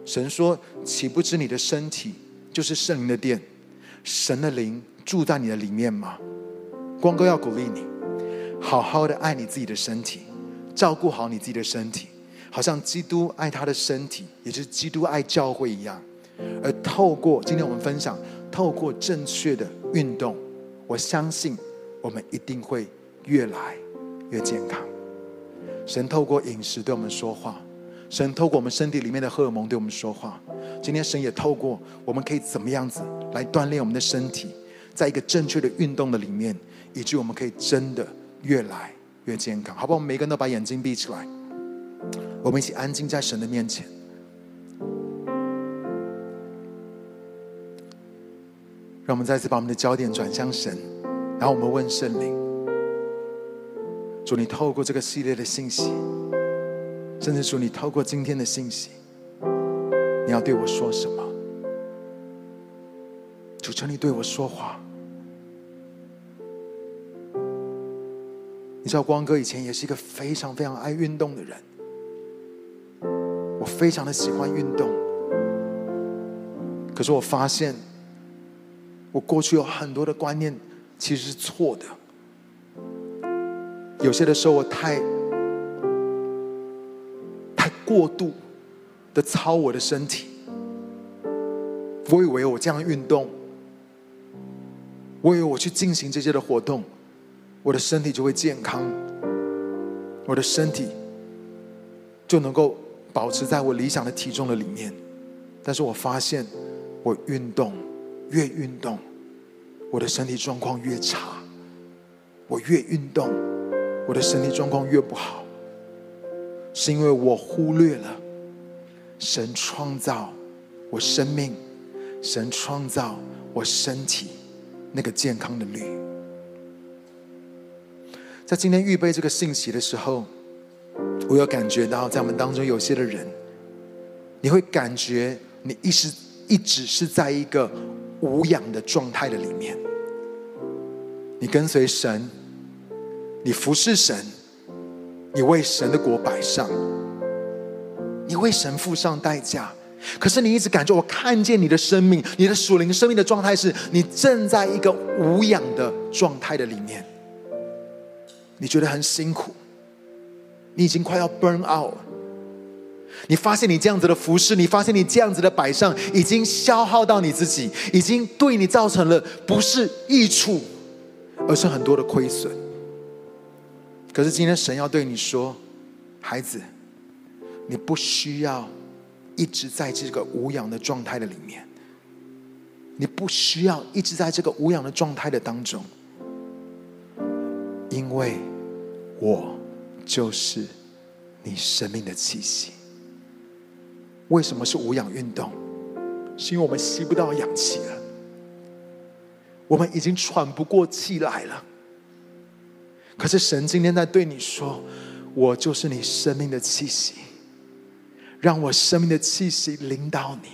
神说：“岂不知你的身体就是圣灵的殿，神的灵住在你的里面吗？”光哥要鼓励你，好好的爱你自己的身体。照顾好你自己的身体，好像基督爱他的身体，也就是基督爱教会一样。而透过今天我们分享，透过正确的运动，我相信我们一定会越来越健康。神透过饮食对我们说话，神透过我们身体里面的荷尔蒙对我们说话。今天神也透过我们可以怎么样子来锻炼我们的身体，在一个正确的运动的里面，以至于我们可以真的越来。越健康，好不好？我们每个人都把眼睛闭起来，我们一起安静在神的面前，让我们再次把我们的焦点转向神，然后我们问圣灵：主，你透过这个系列的信息，甚至主，你透过今天的信息，你要对我说什么？主，求你对我说话。你知道光哥以前也是一个非常非常爱运动的人，我非常的喜欢运动。可是我发现，我过去有很多的观念其实是错的。有些的时候我太太过度的操我的身体，我以为我这样运动，我以为我去进行这些的活动。我的身体就会健康，我的身体就能够保持在我理想的体重的里面。但是我发现，我运动越运动，我的身体状况越差；我越运动，我的身体状况越不好，是因为我忽略了神创造我生命、神创造我身体那个健康的律。在今天预备这个信息的时候，我有感觉到，在我们当中有些的人，你会感觉你一直一直是在一个无氧的状态的里面。你跟随神，你服侍神，你为神的国摆上，你为神付上代价。可是你一直感觉，我看见你的生命，你的属灵生命的状态是，你正在一个无氧的状态的里面，你觉得很辛苦，你已经快要 burn out 了。你发现你这样子的服侍，你发现你这样子的摆上，已经消耗到你自己，已经对你造成了不是益处，而是很多的亏损。可是今天神要对你说，孩子，你不需要。一直在这个无氧的状态的里面，你不需要一直在这个无氧的状态的当中，因为我就是你生命的气息。为什么是无氧运动？是因为我们吸不到氧气了，我们已经喘不过气来了。可是神今天在对你说：“我就是你生命的气息。”让我生命的气息临到你，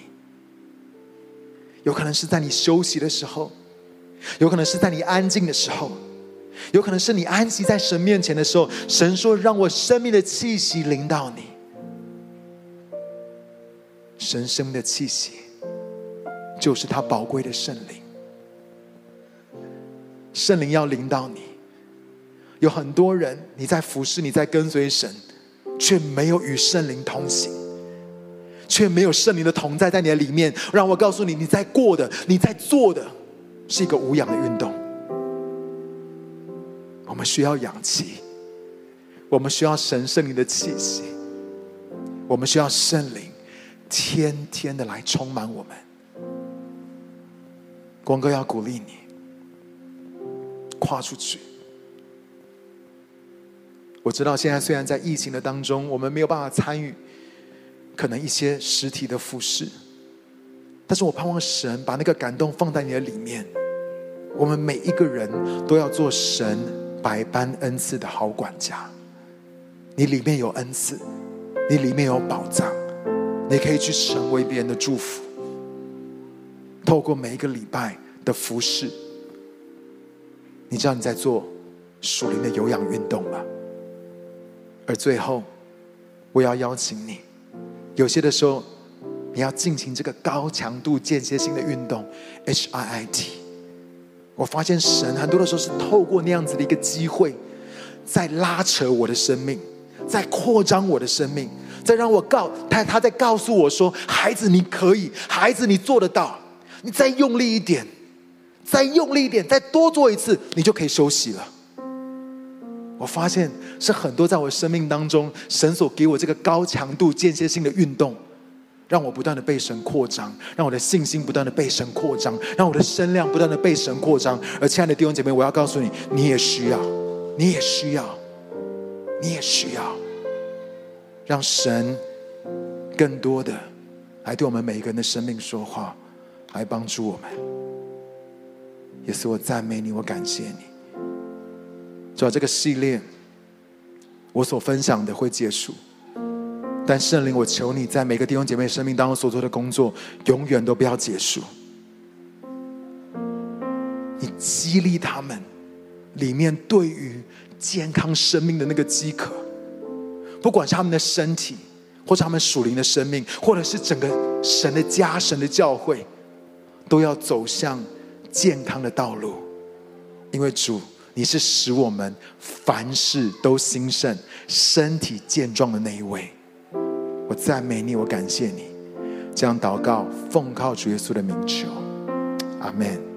有可能是在你休息的时候，有可能是在你安静的时候，有可能是你安息在神面前的时候。神说：“让我生命的气息临到你。”神生命的气息，就是他宝贵的圣灵。圣灵要临到你。有很多人，你在服侍，你在跟随神，却没有与圣灵同行。却没有圣灵的同在在你的里面，让我告诉你，你在过的，你在做的，是一个无氧的运动。我们需要氧气，我们需要神圣灵的气息，我们需要圣灵天天的来充满我们。光哥要鼓励你，跨出去。我知道现在虽然在疫情的当中，我们没有办法参与。可能一些实体的服侍，但是我盼望神把那个感动放在你的里面。我们每一个人都要做神百般恩赐的好管家。你里面有恩赐，你里面有宝藏，你可以去成为别人的祝福。透过每一个礼拜的服侍，你知道你在做属灵的有氧运动吗？而最后，我要邀请你。有些的时候，你要进行这个高强度间歇性的运动，HIIT。我发现神很多的时候是透过那样子的一个机会，在拉扯我的生命，在扩张我的生命，在让我告他，他在告诉我说：“孩子，你可以，孩子，你做得到，你再用力一点，再用力一点，再多做一次，你就可以休息了。”我发现是很多在我生命当中，神所给我这个高强度间歇性的运动，让我不断的被神扩张，让我的信心不断的被神扩张，让我的声量不断的被神扩张。而亲爱的弟兄姐妹，我要告诉你，你也需要，你也需要，你也需要，让神更多的来对我们每一个人的生命说话，来帮助我们。也是我赞美你，我感谢你。主要这个系列，我所分享的会结束，但圣灵，我求你在每个弟兄姐妹生命当中所做的工作，永远都不要结束。你激励他们里面对于健康生命的那个饥渴，不管是他们的身体，或者他们属灵的生命，或者是整个神的家、神的教会，都要走向健康的道路，因为主。你是使我们凡事都兴盛、身体健壮的那一位，我赞美你，我感谢你，这样祷告，奉靠主耶稣的名求，阿门。